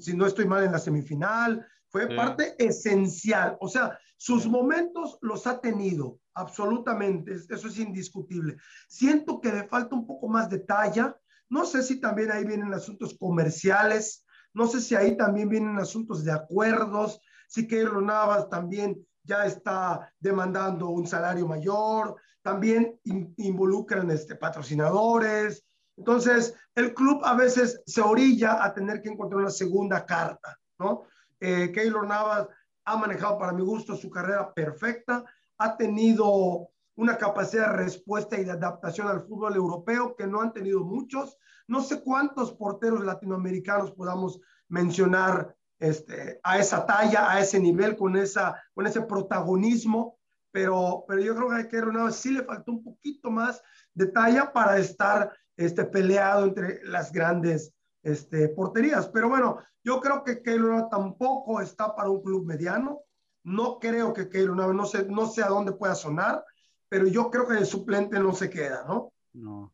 si no estoy mal, en la semifinal, fue parte esencial. O sea, sus momentos los ha tenido. absolutamente, eso es indiscutible. Siento que le falta un poco más de talla, no sé si también ahí vienen asuntos comerciales, no sé si ahí también vienen asuntos de acuerdos, si Keylor Navas también ya está demandando un salario mayor, también involucran este, patrocinadores. Entonces, el club a veces se orilla a tener que encontrar una segunda carta, ¿no? Eh, Keylor Navas ha manejado para mi gusto su carrera perfecta, ha tenido una capacidad de respuesta y de adaptación al fútbol europeo que no han tenido muchos. No sé cuántos porteros latinoamericanos podamos mencionar este, a esa talla, a ese nivel, con, esa, con ese protagonismo, pero, pero yo creo que a Navas sí le faltó un poquito más de talla para estar este, peleado entre las grandes este, porterías. Pero bueno, yo creo que Keylor tampoco está para un club mediano. No creo que Keylor no sé, no sé a dónde pueda sonar, pero yo creo que el suplente no se queda, ¿no? No.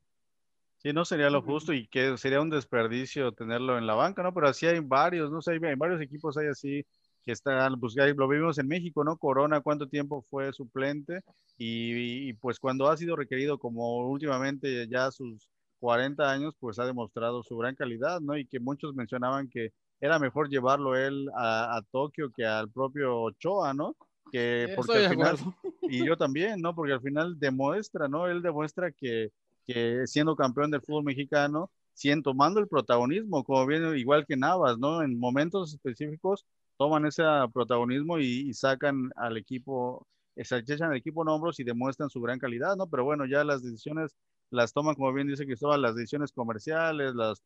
Sí, no sería lo justo y que sería un desperdicio tenerlo en la banca, ¿no? Pero así hay varios, no sé, hay varios equipos hay así que están, pues lo vimos en México, ¿no? Corona, ¿cuánto tiempo fue suplente? Y, y, pues cuando ha sido requerido, como últimamente ya sus 40 años, pues ha demostrado su gran calidad, ¿no? Y que muchos mencionaban que era mejor llevarlo él a, Tokio que al propio Ochoa, ¿no? Que porque al final, y yo también, ¿no? Porque al final demuestra, ¿no? Él demuestra que, que siendo campeón del fútbol mexicano, siendo tomando el protagonismo, como bien igual que Navas, ¿no? En momentos específicos toman ese protagonismo y, sacan al equipo, se echan al equipo en hombros y demuestran su gran calidad, ¿no? Pero bueno, ya las decisiones las toman, como bien dice Cristóbal, las decisiones comerciales, las,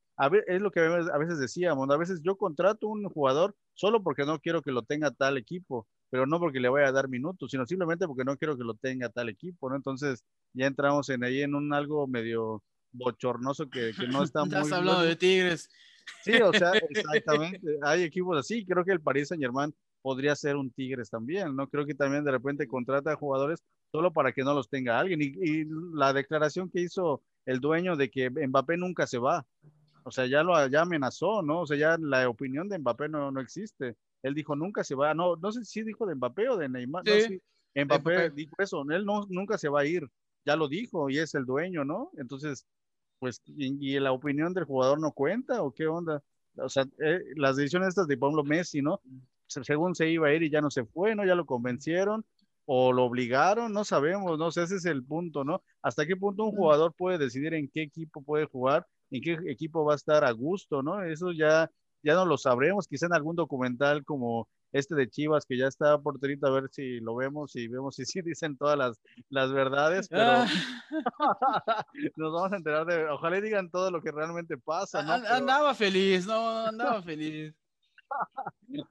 es lo que a veces decíamos, a veces yo contrato un jugador solo porque no quiero que lo tenga tal equipo, pero no porque le vaya a dar minutos, sino simplemente porque no quiero que lo tenga tal equipo, ¿no? Entonces ya entramos en ahí en un algo medio bochornoso que, que no está muy... has hablado de Tigres. Sí, o sea, exactamente, hay equipos así, creo que el Paris Saint Germain podría ser un Tigres también, ¿no? Creo que también de repente contrata jugadores solo para que no los tenga alguien. Y, la declaración que hizo el dueño de que Mbappé nunca se va, o sea, ya lo ya amenazó, ¿no? O sea, ya la opinión de Mbappé no, no existe. Él dijo nunca se va, no, no sé si dijo de Mbappé o de Neymar. Sí. Mbappé, dijo eso, él no, nunca se va a ir, ya lo dijo y es el dueño, ¿no? Entonces, pues, ¿y, la opinión del jugador no cuenta o qué onda? O sea, eh, las decisiones estas de Pablo Messi, ¿no? Según se iba a ir y ya no se fue, ¿no? Ya lo convencieron o lo obligaron, no sabemos, no sé, ese es el punto, ¿no? ¿Hasta qué punto un jugador puede decidir en qué equipo puede jugar, en qué equipo va a estar a gusto, ¿no? Eso ya, ya no lo sabremos, quizá en algún documental como este de Chivas, que ya está por porterito, a ver si lo vemos y vemos si sí dicen todas las, las verdades, pero ah. nos vamos a enterar de, ojalá digan todo lo que realmente pasa, ¿no? Andaba feliz, no, andaba feliz.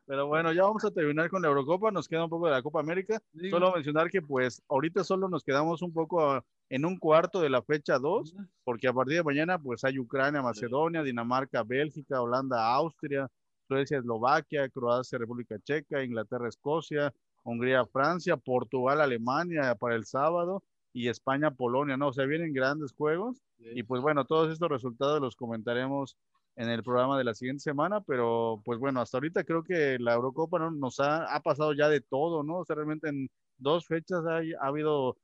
Pero bueno, ya vamos a terminar con la Eurocopa, nos queda un poco de la Copa América. Solo mencionar que pues ahorita solo nos quedamos un poco en un cuarto de la fecha 2, porque a partir de mañana pues hay Ucrania, Macedonia, Dinamarca, Bélgica, Holanda, Austria, Suecia, Eslovaquia, Croacia, República Checa, Inglaterra, Escocia, Hungría, Francia, Portugal, Alemania para el sábado y España, Polonia, ¿no? O sea, vienen grandes juegos y pues bueno, todos estos resultados los comentaremos en el programa de la siguiente semana, pero pues bueno, hasta ahorita creo que la Eurocopa ¿no? nos ha, ha pasado ya de todo, ¿no? O sea, realmente en dos fechas ha, ha habido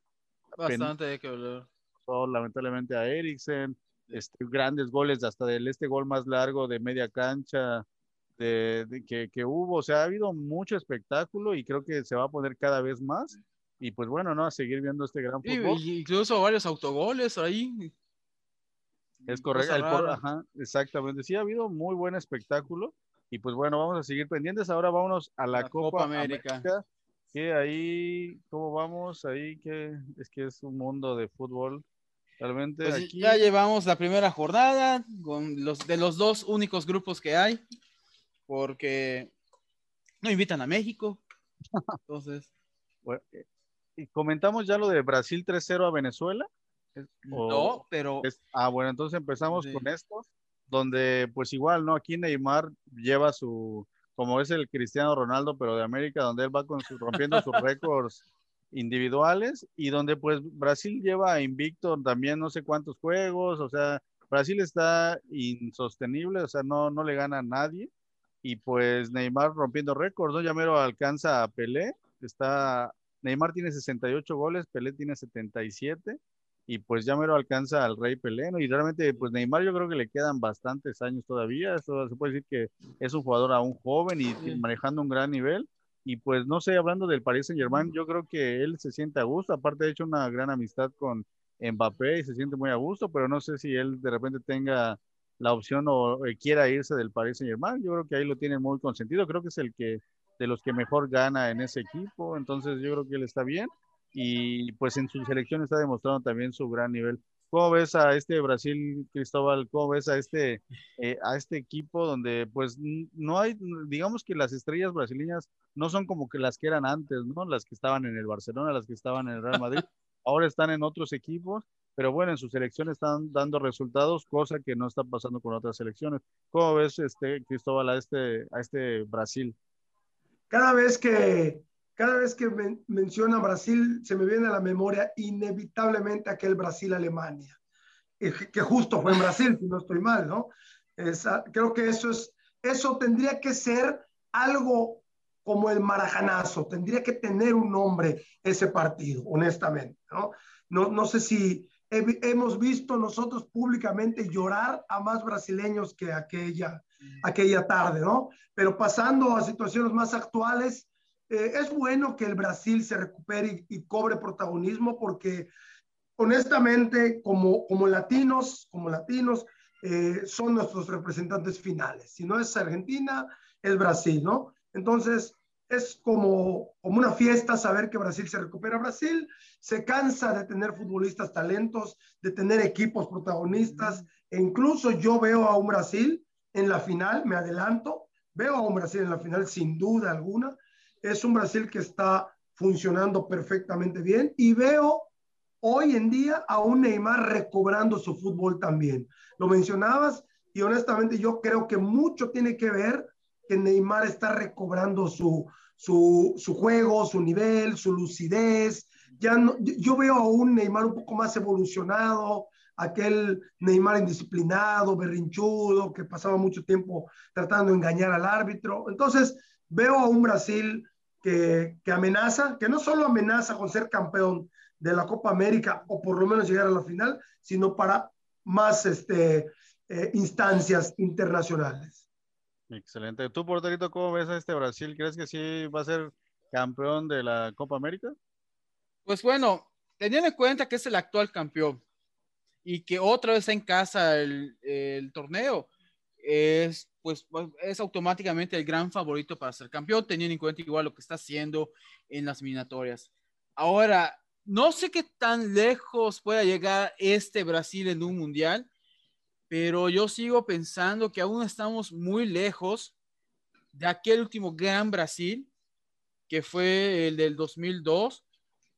bastante de que hablar. Lamentablemente a Eriksen, este, grandes goles hasta del este gol más largo de media cancha de, que, que, hubo, o sea, ha habido mucho espectáculo y creo que se va a poner cada vez más. Y pues bueno, ¿no? A seguir viendo este gran fútbol. incluso varios autogoles ahí. Es correcto, ajá, exactamente. Sí, ha habido muy buen espectáculo. Y pues bueno, vamos a seguir pendientes. Ahora vámonos a la, Copa, América. Que ahí, ¿cómo vamos? Ahí que es que es un mundo de fútbol. Realmente pues aquí... Ya llevamos la primera jornada con los de los dos únicos grupos que hay. Porque no invitan a México. Entonces. Bueno, eh, y comentamos ya lo de Brasil 3-0 a Venezuela no, pero... ah, bueno, entonces empezamos con esto, donde pues igual, ¿no? Aquí Neymar lleva su, como es el Cristiano Ronaldo, pero de América, donde él va con su, rompiendo sus récords individuales y donde pues Brasil lleva invicto también no sé cuántos juegos, o sea, Brasil está insostenible, o sea, no, no le gana a nadie y pues Neymar rompiendo récords, ¿no? Ya mero alcanza a Pelé, está Neymar tiene 68 goles, Pelé tiene 77 y pues ya me lo alcanza al Rey Pelé, Y realmente, pues Neymar yo creo que le quedan bastantes años todavía, Eso se puede decir que es un jugador aún joven y manejando un gran nivel. Y pues no sé, hablando del Paris Saint Germain, yo creo que él se siente a gusto, aparte ha hecho una gran amistad con Mbappé y se siente muy a gusto, pero no sé si él de repente tenga la opción o quiera irse del Paris Saint Germain. Yo creo que ahí lo tiene muy consentido, creo que es el que de los que mejor gana en ese equipo, entonces yo creo que él está bien y pues en su selección está demostrando también su gran nivel. ¿Cómo ves a este Brasil, Cristóbal? ¿Cómo ves a este, eh, a este equipo donde pues no hay, digamos que las estrellas brasileñas no son como que las que eran antes, ¿no? Las que estaban en el Barcelona, las que estaban en el Real Madrid, ahora están en otros equipos, pero bueno, en su selección están dando resultados, cosa que no está pasando con otras selecciones. ¿Cómo ves, este, Cristóbal, a este, a este Brasil? Cada vez que, cada vez que menciona Brasil, se me viene a la memoria inevitablemente aquel Brasil-Alemania, que justo fue en Brasil, si no estoy mal, ¿no? creo que eso es, eso tendría que ser algo como el marajanazo, tendría que tener un nombre ese partido, honestamente, ¿no? No, no sé si hemos visto nosotros públicamente llorar a más brasileños que aquella, aquella tarde, ¿no? Pero pasando a situaciones más actuales, eh, es bueno que el Brasil se recupere y, cobre protagonismo porque honestamente como, como latinos, como latinos, eh, son nuestros representantes finales. Si no es Argentina, es Brasil, ¿no? Entonces, es como, como una fiesta saber que Brasil se recupera. Brasil se cansa de tener futbolistas talentos, de tener equipos protagonistas, e incluso yo veo a un Brasil en la final, me adelanto, veo a un Brasil en la final sin duda alguna. Es un Brasil que está funcionando perfectamente bien y veo hoy en día a un Neymar recobrando su fútbol también. Lo mencionabas y honestamente yo creo que mucho tiene que ver que Neymar está recobrando su, su, su juego, su nivel, su lucidez. Ya yo veo a un Neymar un poco más evolucionado, aquel Neymar indisciplinado, berrinchudo, que pasaba mucho tiempo tratando de engañar al árbitro. Entonces, veo a un Brasil que, que, amenaza, que no solo amenaza con ser campeón de la Copa América o por lo menos llegar a la final, sino para más este, eh, instancias internacionales. Excelente. ¿Tú, porterito, cómo ves a este Brasil? ¿Crees que sí va a ser campeón de la Copa América? Pues bueno, teniendo en cuenta que es el actual campeón, y que otra vez en casa el, el torneo, es, pues, es automáticamente el gran favorito para ser campeón, teniendo en cuenta igual lo que está haciendo en las eliminatorias. Ahora, no sé qué tan lejos pueda llegar este Brasil en un mundial, pero yo sigo pensando que aún estamos muy lejos de aquel último gran Brasil, que fue el del 2002,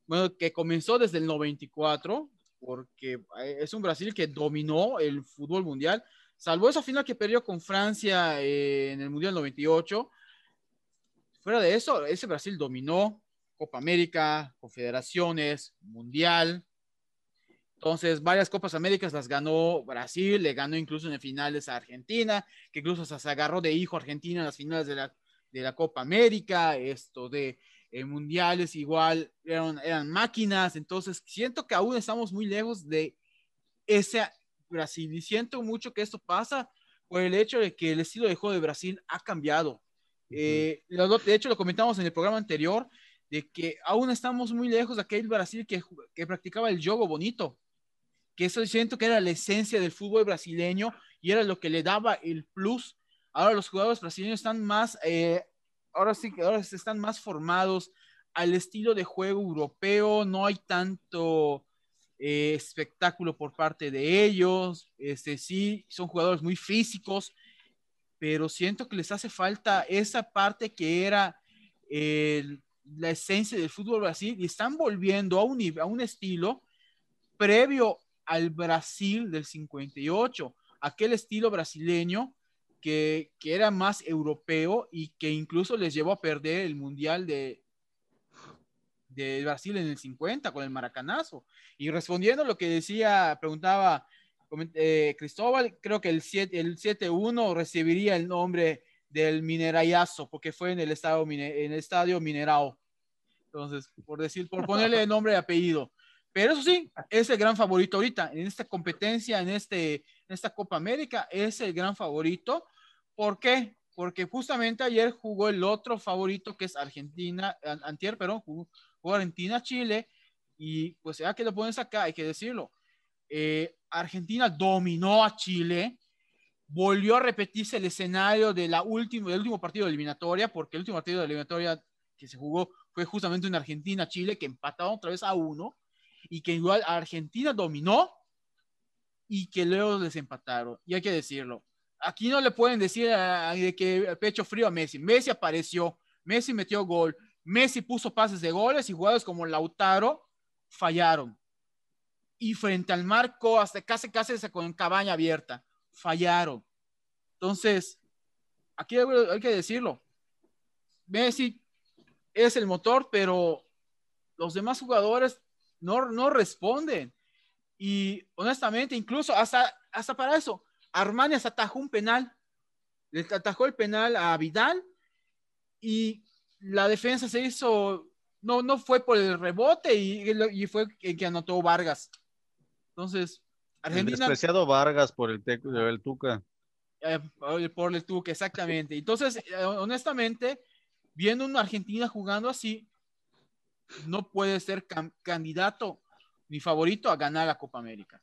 bueno, que comenzó desde el 94, porque eh, es un Brasil que dominó el fútbol mundial, salvo esa final que perdió con Francia eh, en el Mundial 98. Fuera de eso, ese Brasil dominó Copa América, Confederaciones, Mundial. Entonces, varias Copas Américas las ganó Brasil, le ganó incluso en finales a Argentina, que incluso se agarró de hijo Argentina en las finales de la, de la Copa América, esto de eh, mundiales igual eran, eran máquinas, entonces siento que aún estamos muy lejos de ese Brasil y siento mucho que esto pasa por el hecho de que el estilo de juego de Brasil ha cambiado. Eh, de hecho, lo comentamos en el programa anterior, de que aún estamos muy lejos de aquel Brasil que, que practicaba el juego bonito, que eso siento que era la esencia del fútbol brasileño y era lo que le daba el plus. Ahora los jugadores brasileños están más eh, ahora sí que ahora están más formados al estilo de juego europeo, no hay tanto eh, espectáculo por parte de ellos, este, sí, son jugadores muy físicos, pero siento que les hace falta esa parte que era la esencia del fútbol Brasil y están volviendo a un, a un estilo previo al Brasil del 58, aquel estilo brasileño que, era más europeo y que incluso les llevó a perder el Mundial de, de Brasil en el 50 con el maracanazo. Y respondiendo a lo que decía, preguntaba eh, Cristóbal, creo que el 7-1 el 7 recibiría el nombre del Minerayazo porque fue en el estadio, en el estadio Minerao. Entonces, por decir, por ponerle nombre y apellido. Pero eso sí, es el gran favorito ahorita en esta competencia, en, este, en esta Copa América, es el gran favorito. ¿Por qué? Porque justamente ayer jugó el otro favorito que es Argentina, antier, perdón, jugó, Argentina-Chile y pues ya que lo pones acá, hay que decirlo. Eh, Argentina dominó a Chile, volvió a repetirse el escenario de la última, del último partido de eliminatoria, porque el último partido de eliminatoria que se jugó fue justamente en Argentina-Chile, que empataron otra vez a uno, y que igual Argentina dominó y que luego desempataron. Y hay que decirlo. Aquí no le pueden decir de que pecho frío a Messi. Messi apareció, Messi metió gol, Messi puso pases de goles y jugadores como Lautaro fallaron. Y frente al marco, hasta casi casi con cabaña abierta fallaron. Entonces, aquí hay que decirlo. Messi es el motor, pero los demás jugadores no, no responden. Y honestamente, incluso hasta, hasta para eso, Armani atajó un penal. Le atajó el penal a Vidal y la defensa se hizo, no, no fue por el rebote y, y fue el que anotó Vargas. Entonces, Argentina. El despreciado Vargas por el, el Tuca. Eh, por el Tuca, exactamente. Entonces, eh, honestamente, viendo una Argentina jugando así, no puede ser candidato ni favorito a ganar la Copa América.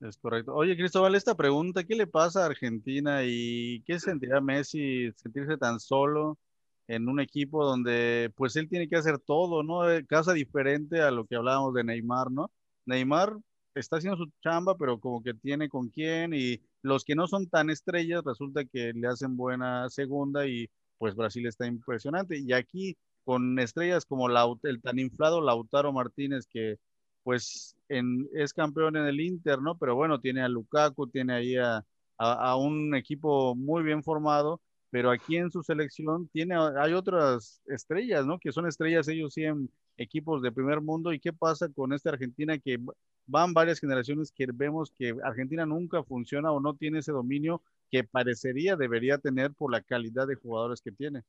Es correcto. Oye, Cristóbal, esta pregunta, ¿qué le pasa a Argentina y qué sentirá Messi sentirse tan solo en un equipo donde pues él tiene que hacer todo, ¿no? Casa diferente a lo que hablábamos de Neymar, ¿no? Neymar está haciendo su chamba, pero como que tiene con quién y los que no son tan estrellas resulta que le hacen buena segunda y pues Brasil está impresionante. Y aquí con estrellas como el tan inflado Lautaro Martínez que pues es campeón en el Inter, ¿no? Pero bueno, tiene a Lukaku, tiene ahí a, un equipo muy bien formado, pero aquí en su selección tiene, hay otras estrellas, ¿no? Que son estrellas ellos sí en equipos de primer mundo. ¿Y qué pasa con esta Argentina que van varias generaciones que vemos que Argentina nunca funciona o no tiene ese dominio que parecería debería tener por la calidad de jugadores que tiene.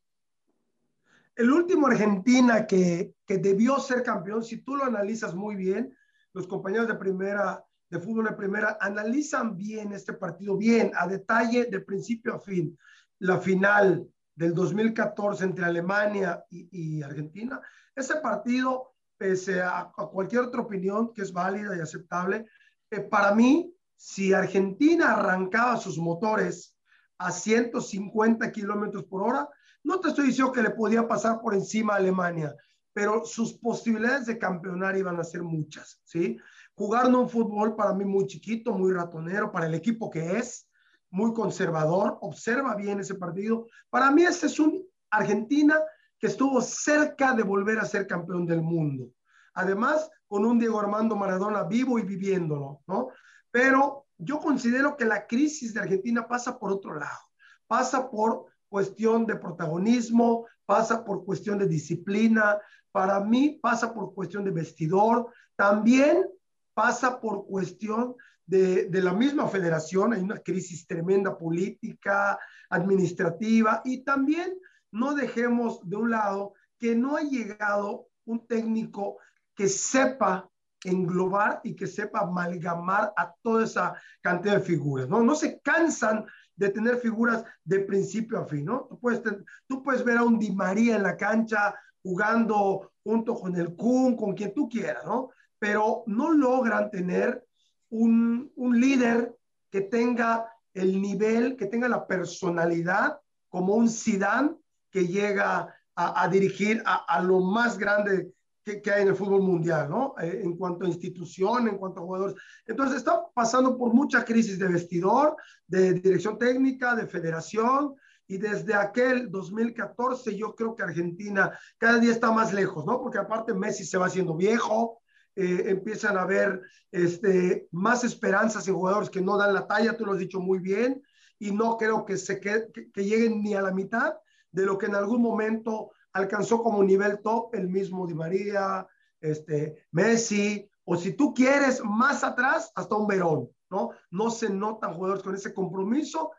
El último Argentina que, que debió ser campeón, si tú lo analizas muy bien, los compañeros de primera, de fútbol de primera, analizan bien este partido, bien, a detalle, de principio a fin. La final del 2014 entre Alemania y, Argentina, ese partido pese a, cualquier otra opinión que es válida y aceptable, eh, para mí, si Argentina arrancaba sus motores a 150 kilómetros por hora, no te estoy diciendo que le podía pasar por encima a Alemania, pero sus posibilidades de campeonar iban a ser muchas, ¿sí? Jugando un fútbol para mí muy chiquito, muy ratonero, para el equipo que es, muy conservador, observa bien ese partido. Para mí ese es un Argentina que estuvo cerca de volver a ser campeón del mundo. Además, con un Diego Armando Maradona vivo y viviéndolo, ¿no? Pero yo considero que la crisis de Argentina pasa por otro lado, pasa por cuestión de protagonismo, pasa por cuestión de disciplina, para mí pasa por cuestión de vestidor, también pasa por cuestión de, de, la misma federación, hay una crisis tremenda política, administrativa y también no dejemos de un lado que no ha llegado un técnico que sepa englobar y que sepa amalgamar a toda esa cantidad de figuras, ¿no? No se cansan de tener figuras de principio a fin, ¿no? Tú puedes, tú puedes ver a un Di María en la cancha jugando junto con el Kun, con quien tú quieras, ¿no? Pero no logran tener un, un líder que tenga el nivel, que tenga la personalidad como un Zidane que llega a, dirigir a, lo más grande que, hay en el fútbol mundial, ¿no? Eh, en cuanto a institución, en cuanto a jugadores. Entonces, está pasando por mucha crisis de vestidor, de dirección técnica, de federación, y desde aquel 2014 yo creo que Argentina cada día está más lejos, ¿no? Porque aparte Messi se va haciendo viejo, eh, empiezan a haber este, más esperanzas en jugadores que no dan la talla, tú lo has dicho muy bien, y no creo que, se que, que lleguen ni a la mitad de lo que en algún momento alcanzó como nivel top el mismo Di María, este, Messi, o si tú quieres más atrás, hasta un Verón, ¿no? No se notan jugadores con ese compromiso,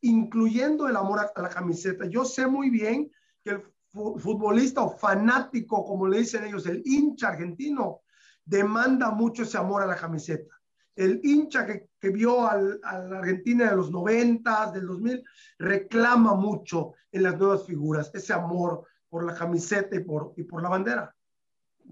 incluyendo el amor a, la camiseta. Yo sé muy bien que el futbolista o fanático, como le dicen ellos, el hincha argentino, demanda mucho ese amor a la camiseta. El hincha que, que vio al, a la Argentina de los 90, del 2000, reclama mucho en las nuevas figuras ese amor por la camiseta y por, y por la bandera.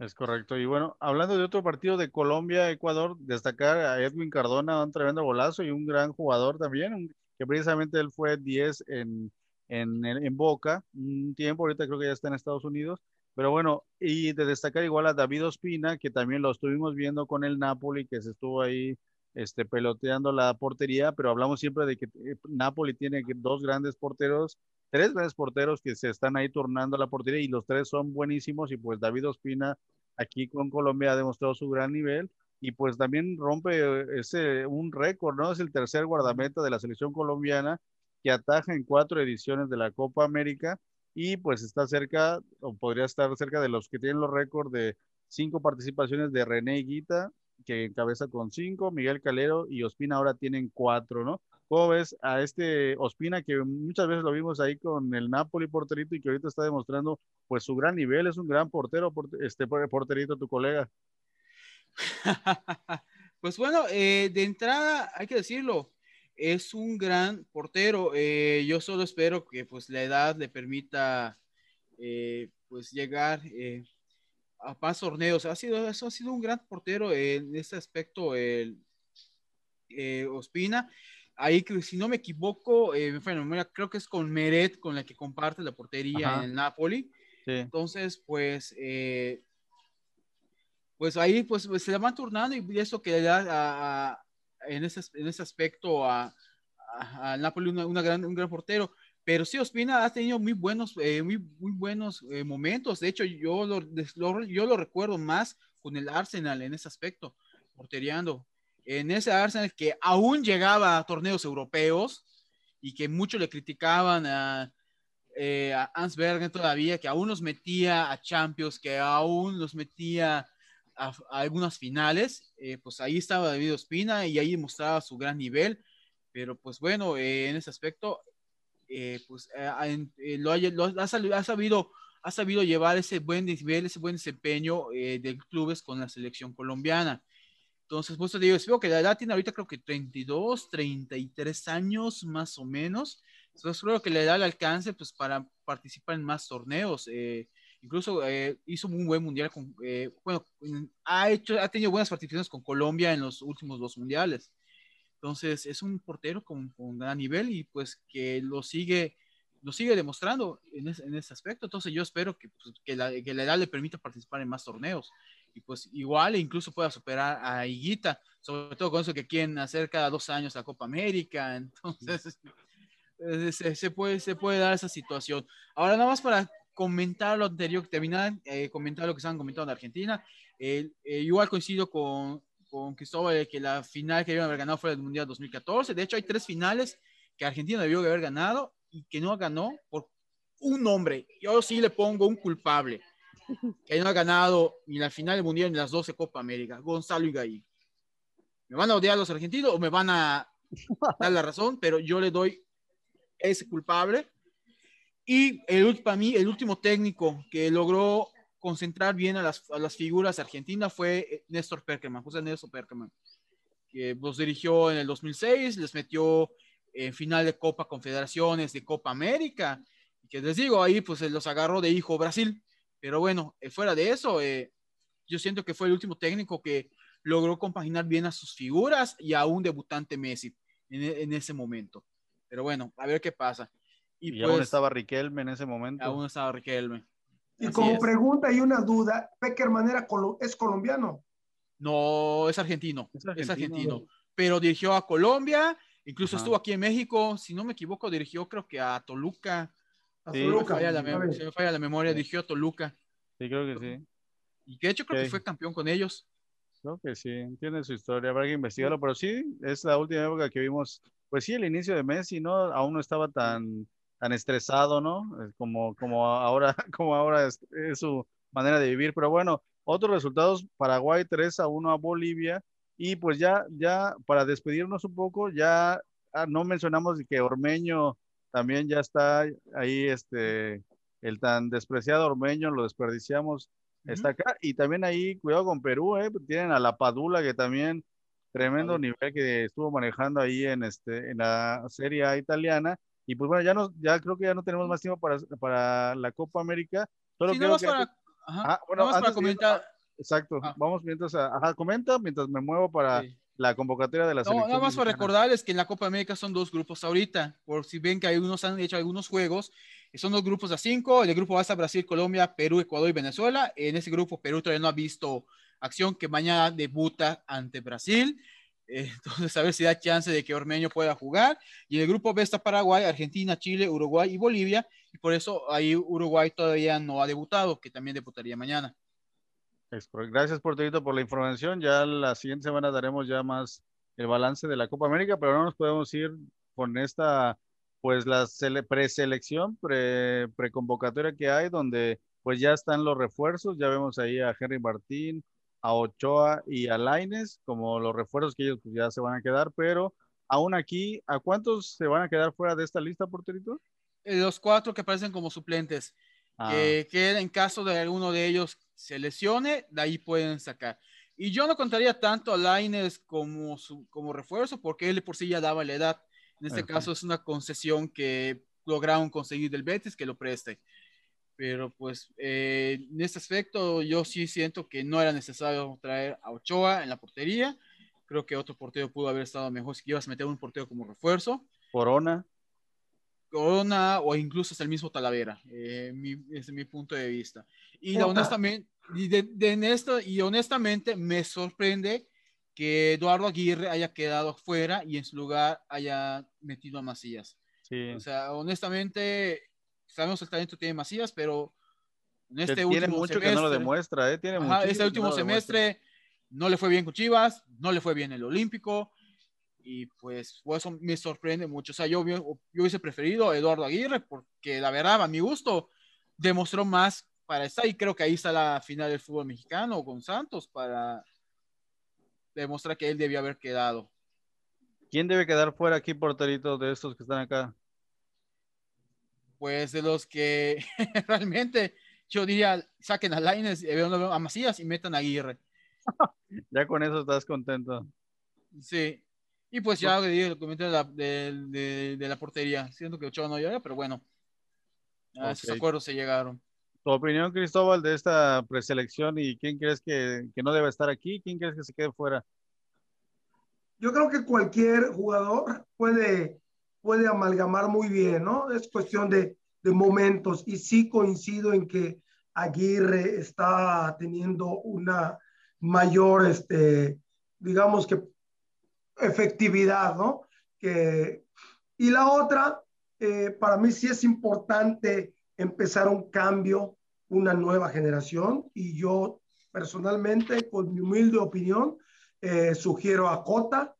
Es correcto. Y bueno, hablando de otro partido de Colombia-Ecuador, destacar a Edwin Cardona, un tremendo golazo y un gran jugador también, que precisamente él fue 10 en, en, Boca, un tiempo, ahorita creo que ya está en Estados Unidos, pero bueno, y de destacar igual a David Ospina, que también lo estuvimos viendo con el Napoli, que se estuvo ahí este, peloteando la portería, pero hablamos siempre de que eh, Napoli tiene dos grandes porteros, tres grandes porteros que se están ahí turnando la portería y los tres son buenísimos y pues David Ospina aquí con Colombia ha demostrado su gran nivel y pues también rompe ese un récord, ¿no? Es el tercer guardameta de la selección colombiana que ataja en cuatro ediciones de la Copa América y pues está cerca, o podría estar cerca de los que tienen los récords de cinco participaciones de René Guita, que encabeza con cinco, Miguel Calero y Ospina ahora tienen cuatro, ¿no? ¿Cómo ves a este Ospina que muchas veces lo vimos ahí con el Napoli porterito y que ahorita está demostrando pues su gran nivel, es un gran portero, este porterito tu colega? pues bueno, eh, de entrada hay que decirlo, es un gran portero. Eh, yo solo espero que pues la edad le permita eh, pues llegar eh, a más torneos. Ha sido, eso ha sido un gran portero en este aspecto, el Ospina. Ahí, si no me equivoco, creo que es con Meret con la que comparte la portería en el Napoli. Entonces, pues, pues ahí pues, se la van turnando y eso que le da a en ese, en ese aspecto a, a, Napoli una, gran, un gran portero. Pero sí, Ospina ha tenido muy buenos, eh, muy, muy buenos eh, momentos. De hecho, yo lo, yo lo recuerdo más con el Arsenal en ese aspecto, porteriando. En ese Arsenal que aún llegaba a torneos europeos y que muchos le criticaban a, eh, a Hans Bergen todavía, que aún los metía a Champions, que aún los metía a, algunas finales, eh, pues ahí estaba David Ospina y ahí mostraba su gran nivel, pero pues bueno, eh, en ese aspecto, eh, pues lo, ha, sabido, ha sabido llevar ese buen nivel, ese buen desempeño de clubes con la selección colombiana. Entonces, pues te digo, espero que la edad tiene ahorita creo que 32, 33 años más o menos. Entonces creo que le da el alcance pues para participar en más torneos. Eh, Incluso eh, hizo un buen mundial con, eh, bueno, ha hecho, ha tenido buenas participaciones con Colombia en los últimos dos mundiales. Entonces es un portero con, con gran nivel y pues que lo sigue, lo sigue demostrando en, en ese aspecto. Entonces yo espero que, pues, que, la, que, la, edad le permita participar en más torneos y pues igual e incluso pueda superar a Higuita, sobre todo con eso que quieren hacer cada dos años la Copa América. Entonces se, se, puede, se puede dar esa situación. Ahora nada más para comentar lo anterior, terminar, eh, comentar lo que estaban comentando de Argentina. Eh, igual coincido con, con Cristóbal que la final que debieron haber ganado fue el Mundial 2014. De hecho, hay tres finales que Argentina debió haber ganado y que no ganó por un hombre. Yo sí le pongo un culpable que no ha ganado ni la final del Mundial ni las 12 Copa América, Gonzalo Higuaín. Me van a odiar los argentinos o me van a dar la razón, pero yo le doy ese culpable y el, para mí, el último técnico que logró concentrar bien a las, a las figuras argentinas fue eh, Néstor Perkerman, José Néstor Perkerman, que los dirigió en el 2006, les metió en final de Copa Confederaciones, de Copa América, y que les digo, ahí pues los agarró de hijo Brasil. Pero bueno, eh, fuera de eso, eh, yo siento que fue el último técnico que logró compaginar bien a sus figuras y a un debutante Messi en, en ese momento. Pero bueno, a ver qué pasa. Y, aún pues estaba Riquelme en ese momento. Aún estaba Riquelme. Y como pregunta y una duda, ¿Peckerman era es colombiano? No, es argentino. Es argentino. Pero dirigió a Colombia, incluso estuvo aquí en México, si no me equivoco, dirigió creo que a Toluca. A Toluca. Me falla la, se me falla la memoria, dirigió a Toluca. Sí, creo que sí. Y que de hecho creo que fue campeón con ellos. Creo que sí, entiende su historia, habrá que investigarlo, pero sí, es la última época que vimos, pues sí, el inicio de Messi, ¿no? Aún no estaba tan tan estresado, ¿no? Como, como ahora, como ahora es, su manera de vivir. Pero bueno, otros resultados, Paraguay 3 a 1 a Bolivia. Y pues ya, ya para despedirnos un poco, ya ah, no mencionamos que Ormeño también ya está ahí este, el tan despreciado Ormeño, lo desperdiciamos, está acá. Y también ahí, cuidado con Perú, ¿eh? tienen a la Padula que también tremendo nivel que estuvo manejando ahí en, este, en la serie italiana. Y pues bueno, ya, no, ya creo que ya no tenemos más tiempo para, para la Copa América. Solo sí, que... para, ah, bueno, para comentar. exacto, ah. vamos mientras, ajá, comenta mientras me muevo para la convocatoria de la no, Nada más para recordarles que en la Copa América son dos grupos ahorita, por si ven que algunos han hecho algunos juegos, son dos grupos a cinco, el grupo va a estar Brasil, Colombia, Perú, Ecuador y Venezuela. En ese grupo Perú todavía no ha visto acción que mañana debuta ante Brasil. Entonces, a ver si da chance de que Ormeño pueda jugar. Y en el grupo B está Paraguay, Argentina, Chile, Uruguay y Bolivia. Y por eso ahí Uruguay todavía no ha debutado, que también debutaría mañana. Gracias, Porterito, por la información. Ya la siguiente semana daremos ya más el balance de la Copa América, pero no nos podemos ir con esta, pues la preselección, pre, preconvocatoria que hay, donde pues ya están los refuerzos. Ya vemos ahí a Henry Martín, a Ochoa y a Laines como los refuerzos que ellos pues, ya se van a quedar, pero aún aquí, ¿a cuántos se van a quedar fuera de esta lista, porterito? Eh, los cuatro que aparecen como suplentes, ah. que, en caso de alguno de ellos se lesione, de ahí pueden sacar. Y yo no contaría tanto a Laines como, como refuerzo, porque él por sí ya daba la edad. En este caso es una concesión que lograron conseguir del Betis que lo preste pero pues eh, en este aspecto yo sí siento que no era necesario traer a Ochoa en la portería. Creo que otro portero pudo haber estado mejor si ibas a meter un portero como refuerzo. Corona. Corona o incluso hasta el mismo Talavera, eh, desde mi punto de vista. Y honestamente, y, de, en esto, y honestamente me sorprende que Eduardo Aguirre haya quedado fuera y en su lugar haya metido a Macías. Sí. O sea, honestamente, sabemos el talento tiene Macías, pero en este tiene último mucho semestre, que no lo demuestra, ¿eh? Tiene este último semestre no le fue bien con Chivas, no le fue bien el Olímpico, y pues eso me sorprende mucho. O sea, yo, yo, hubiese preferido a Eduardo Aguirre, porque la verdad, a mi gusto, demostró más para estar, y creo que ahí está la final del fútbol mexicano con Santos, para demostrar que él debía haber quedado. ¿Quién debe quedar fuera aquí, porterito, de estos que están acá? Pues de los que realmente yo diría saquen a Laines, a Macías y metan a Aguirre. ya con eso estás contento. Sí. Y pues ya le dije el comentario de la, portería. Siento que Ochoa no llega, pero bueno. A esos acuerdos se llegaron. Tu opinión, Cristóbal, de esta preselección y quién crees que, que no debe estar aquí, quién crees que se quede fuera. Yo creo que cualquier jugador puede puede amalgamar muy bien, ¿no? Es cuestión de, de momentos y sí coincido en que Aguirre está teniendo una mayor, este, digamos que, efectividad, ¿no? Que, y la otra, eh, para mí sí es importante empezar un cambio, una nueva generación, y yo personalmente, con mi humilde opinión, eh, sugiero a Cota,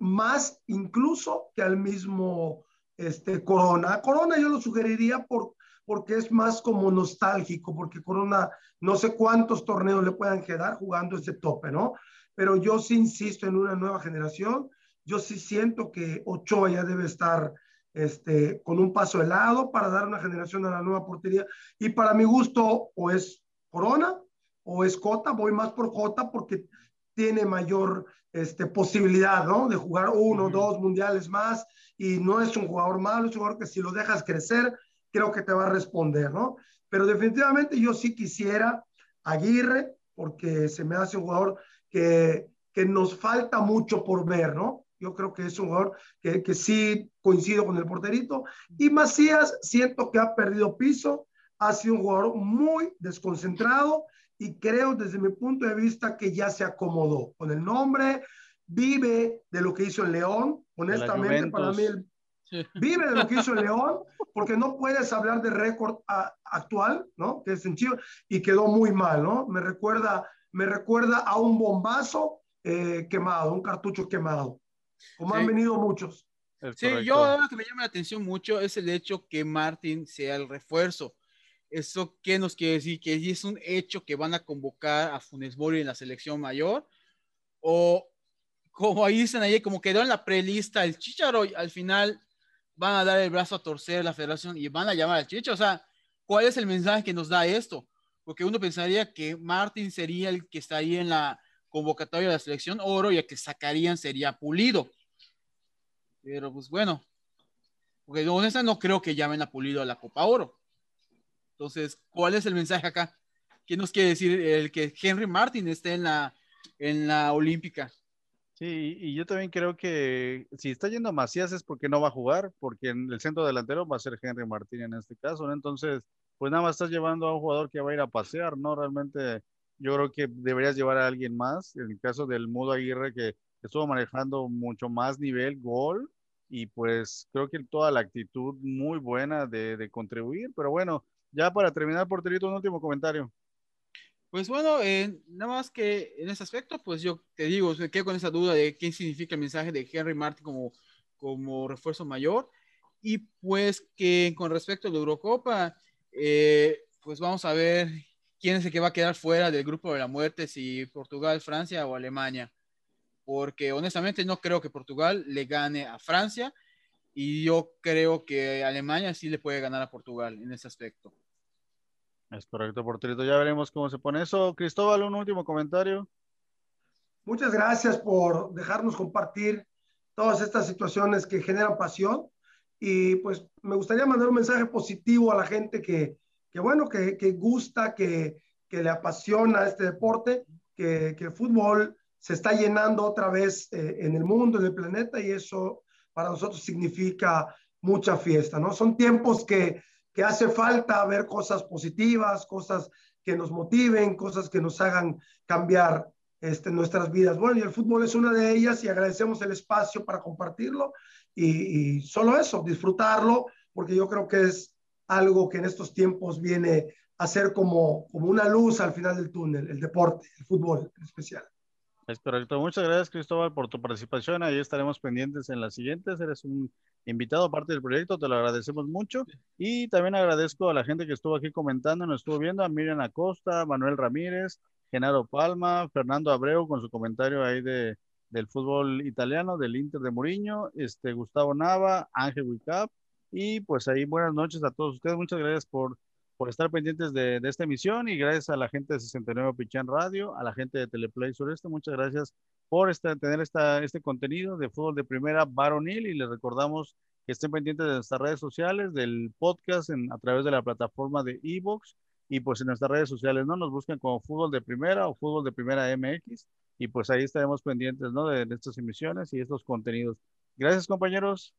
más incluso que al mismo este, Corona. Corona yo lo sugeriría por, porque es más como nostálgico, porque Corona no sé cuántos torneos le puedan quedar jugando ese tope, ¿no? Pero yo sí insisto en una nueva generación. Yo sí siento que Ochoa ya debe estar este, con un paso helado para dar una generación a la nueva portería. Y para mi gusto, o es Corona o es Cota. Voy más por Jota porque tiene mayor este, posibilidad, ¿no? De jugar uno, o dos mundiales más y no es un jugador malo, es un jugador que si lo dejas crecer, creo que te va a responder, ¿no? Pero definitivamente yo sí quisiera Aguirre, porque se me hace un jugador que, que nos falta mucho por ver, ¿no? Yo creo que es un jugador que, que sí coincido con el porterito. Y Macías, siento que ha perdido piso, ha sido un jugador muy desconcentrado y creo desde mi punto de vista que ya se acomodó con el nombre, vive de lo que hizo el León, honestamente para mí vive de lo que hizo el León, porque no puedes hablar de récord actual, ¿no? Que es en Chivas y quedó muy mal, ¿no? Me recuerda, me recuerda a un bombazo eh, quemado, un cartucho quemado, como han venido muchos. Sí, yo lo que me llama la atención mucho es el hecho que Martín sea el refuerzo. ¿Eso qué nos quiere decir? ¿Que es un hecho que van a convocar a Funes Mori en la selección mayor? ¿O como ahí dicen ahí, como quedó en la prelista el Chicharo, al final van a dar el brazo a torcer la federación y van a llamar al Chicho? O sea, ¿cuál es el mensaje que nos da esto? Porque uno pensaría que Martín sería el que estaría en la convocatoria de la selección oro y el que sacarían sería Pulido. Pero pues bueno, porque honesta no creo que llamen a Pulido a la Copa Oro. Entonces, ¿cuál es el mensaje acá? ¿Qué nos quiere decir el que Henry Martin esté en la, en la Olímpica? Sí, y yo también creo que si está yendo Macías es porque no va a jugar, porque en el centro delantero va a ser Henry Martín en este caso, ¿no? Entonces, pues nada más estás llevando a un jugador que va a ir a pasear, ¿no? Realmente yo creo que deberías llevar a alguien más. En el caso del Mudo Aguirre, que estuvo manejando mucho más nivel, gol, y pues creo que toda la actitud muy buena de, de contribuir, pero bueno, ya para terminar, Porterito, un último comentario. Pues bueno, eh, nada más que en ese aspecto, pues yo te digo, me quedo con esa duda de qué significa el mensaje de Henry Martin como, como refuerzo mayor. Y pues que con respecto a la Eurocopa, eh, pues vamos a ver quién es el que va a quedar fuera del grupo de la muerte, si Portugal, Francia o Alemania. Porque honestamente no creo que Portugal le gane a Francia y yo creo que Alemania sí le puede ganar a Portugal en ese aspecto. Es correcto, Porterito. Ya veremos cómo se pone eso. Cristóbal, un último comentario. Muchas gracias por dejarnos compartir todas estas situaciones que generan pasión. Y pues me gustaría mandar un mensaje positivo a la gente que, que bueno, que, que gusta, que, que, le apasiona este deporte, que, el fútbol se está llenando otra vez eh, en el mundo, en el planeta, y eso para nosotros significa mucha fiesta, ¿no? Son tiempos que que hace falta ver cosas positivas, cosas que nos motiven, cosas que nos hagan cambiar este, nuestras vidas. Bueno, y el fútbol es una de ellas y agradecemos el espacio para compartirlo y, solo eso, disfrutarlo, porque yo creo que es algo que en estos tiempos viene a ser como, como una luz al final del túnel, el deporte, el fútbol en especial. Es correcto. Muchas gracias, Cristóbal, por tu participación. Ahí estaremos pendientes en las siguientes. Eres un invitado aparte del proyecto, te lo agradecemos mucho. Y también agradezco a la gente que estuvo aquí comentando, nos estuvo viendo, a Miriam Acosta, Manuel Ramírez, Genaro Palma, Fernando Abreu con su comentario ahí de, del fútbol italiano, del Inter de Mourinho, este, Gustavo Nava, Ángel Wicap. Y pues ahí buenas noches a todos ustedes. Muchas gracias por por estar pendientes de, de, esta emisión y gracias a la gente de 69 Pichán Radio, a la gente de Teleplay Sureste, muchas gracias por esta, tener esta, este contenido de fútbol de primera varonil y les recordamos que estén pendientes de nuestras redes sociales, del podcast en, a través de la plataforma de Evox y pues en nuestras redes sociales, ¿no? Nos buscan como fútbol de primera o fútbol de primera MX y pues ahí estaremos pendientes, ¿no? De, de estas emisiones y estos contenidos. Gracias compañeros.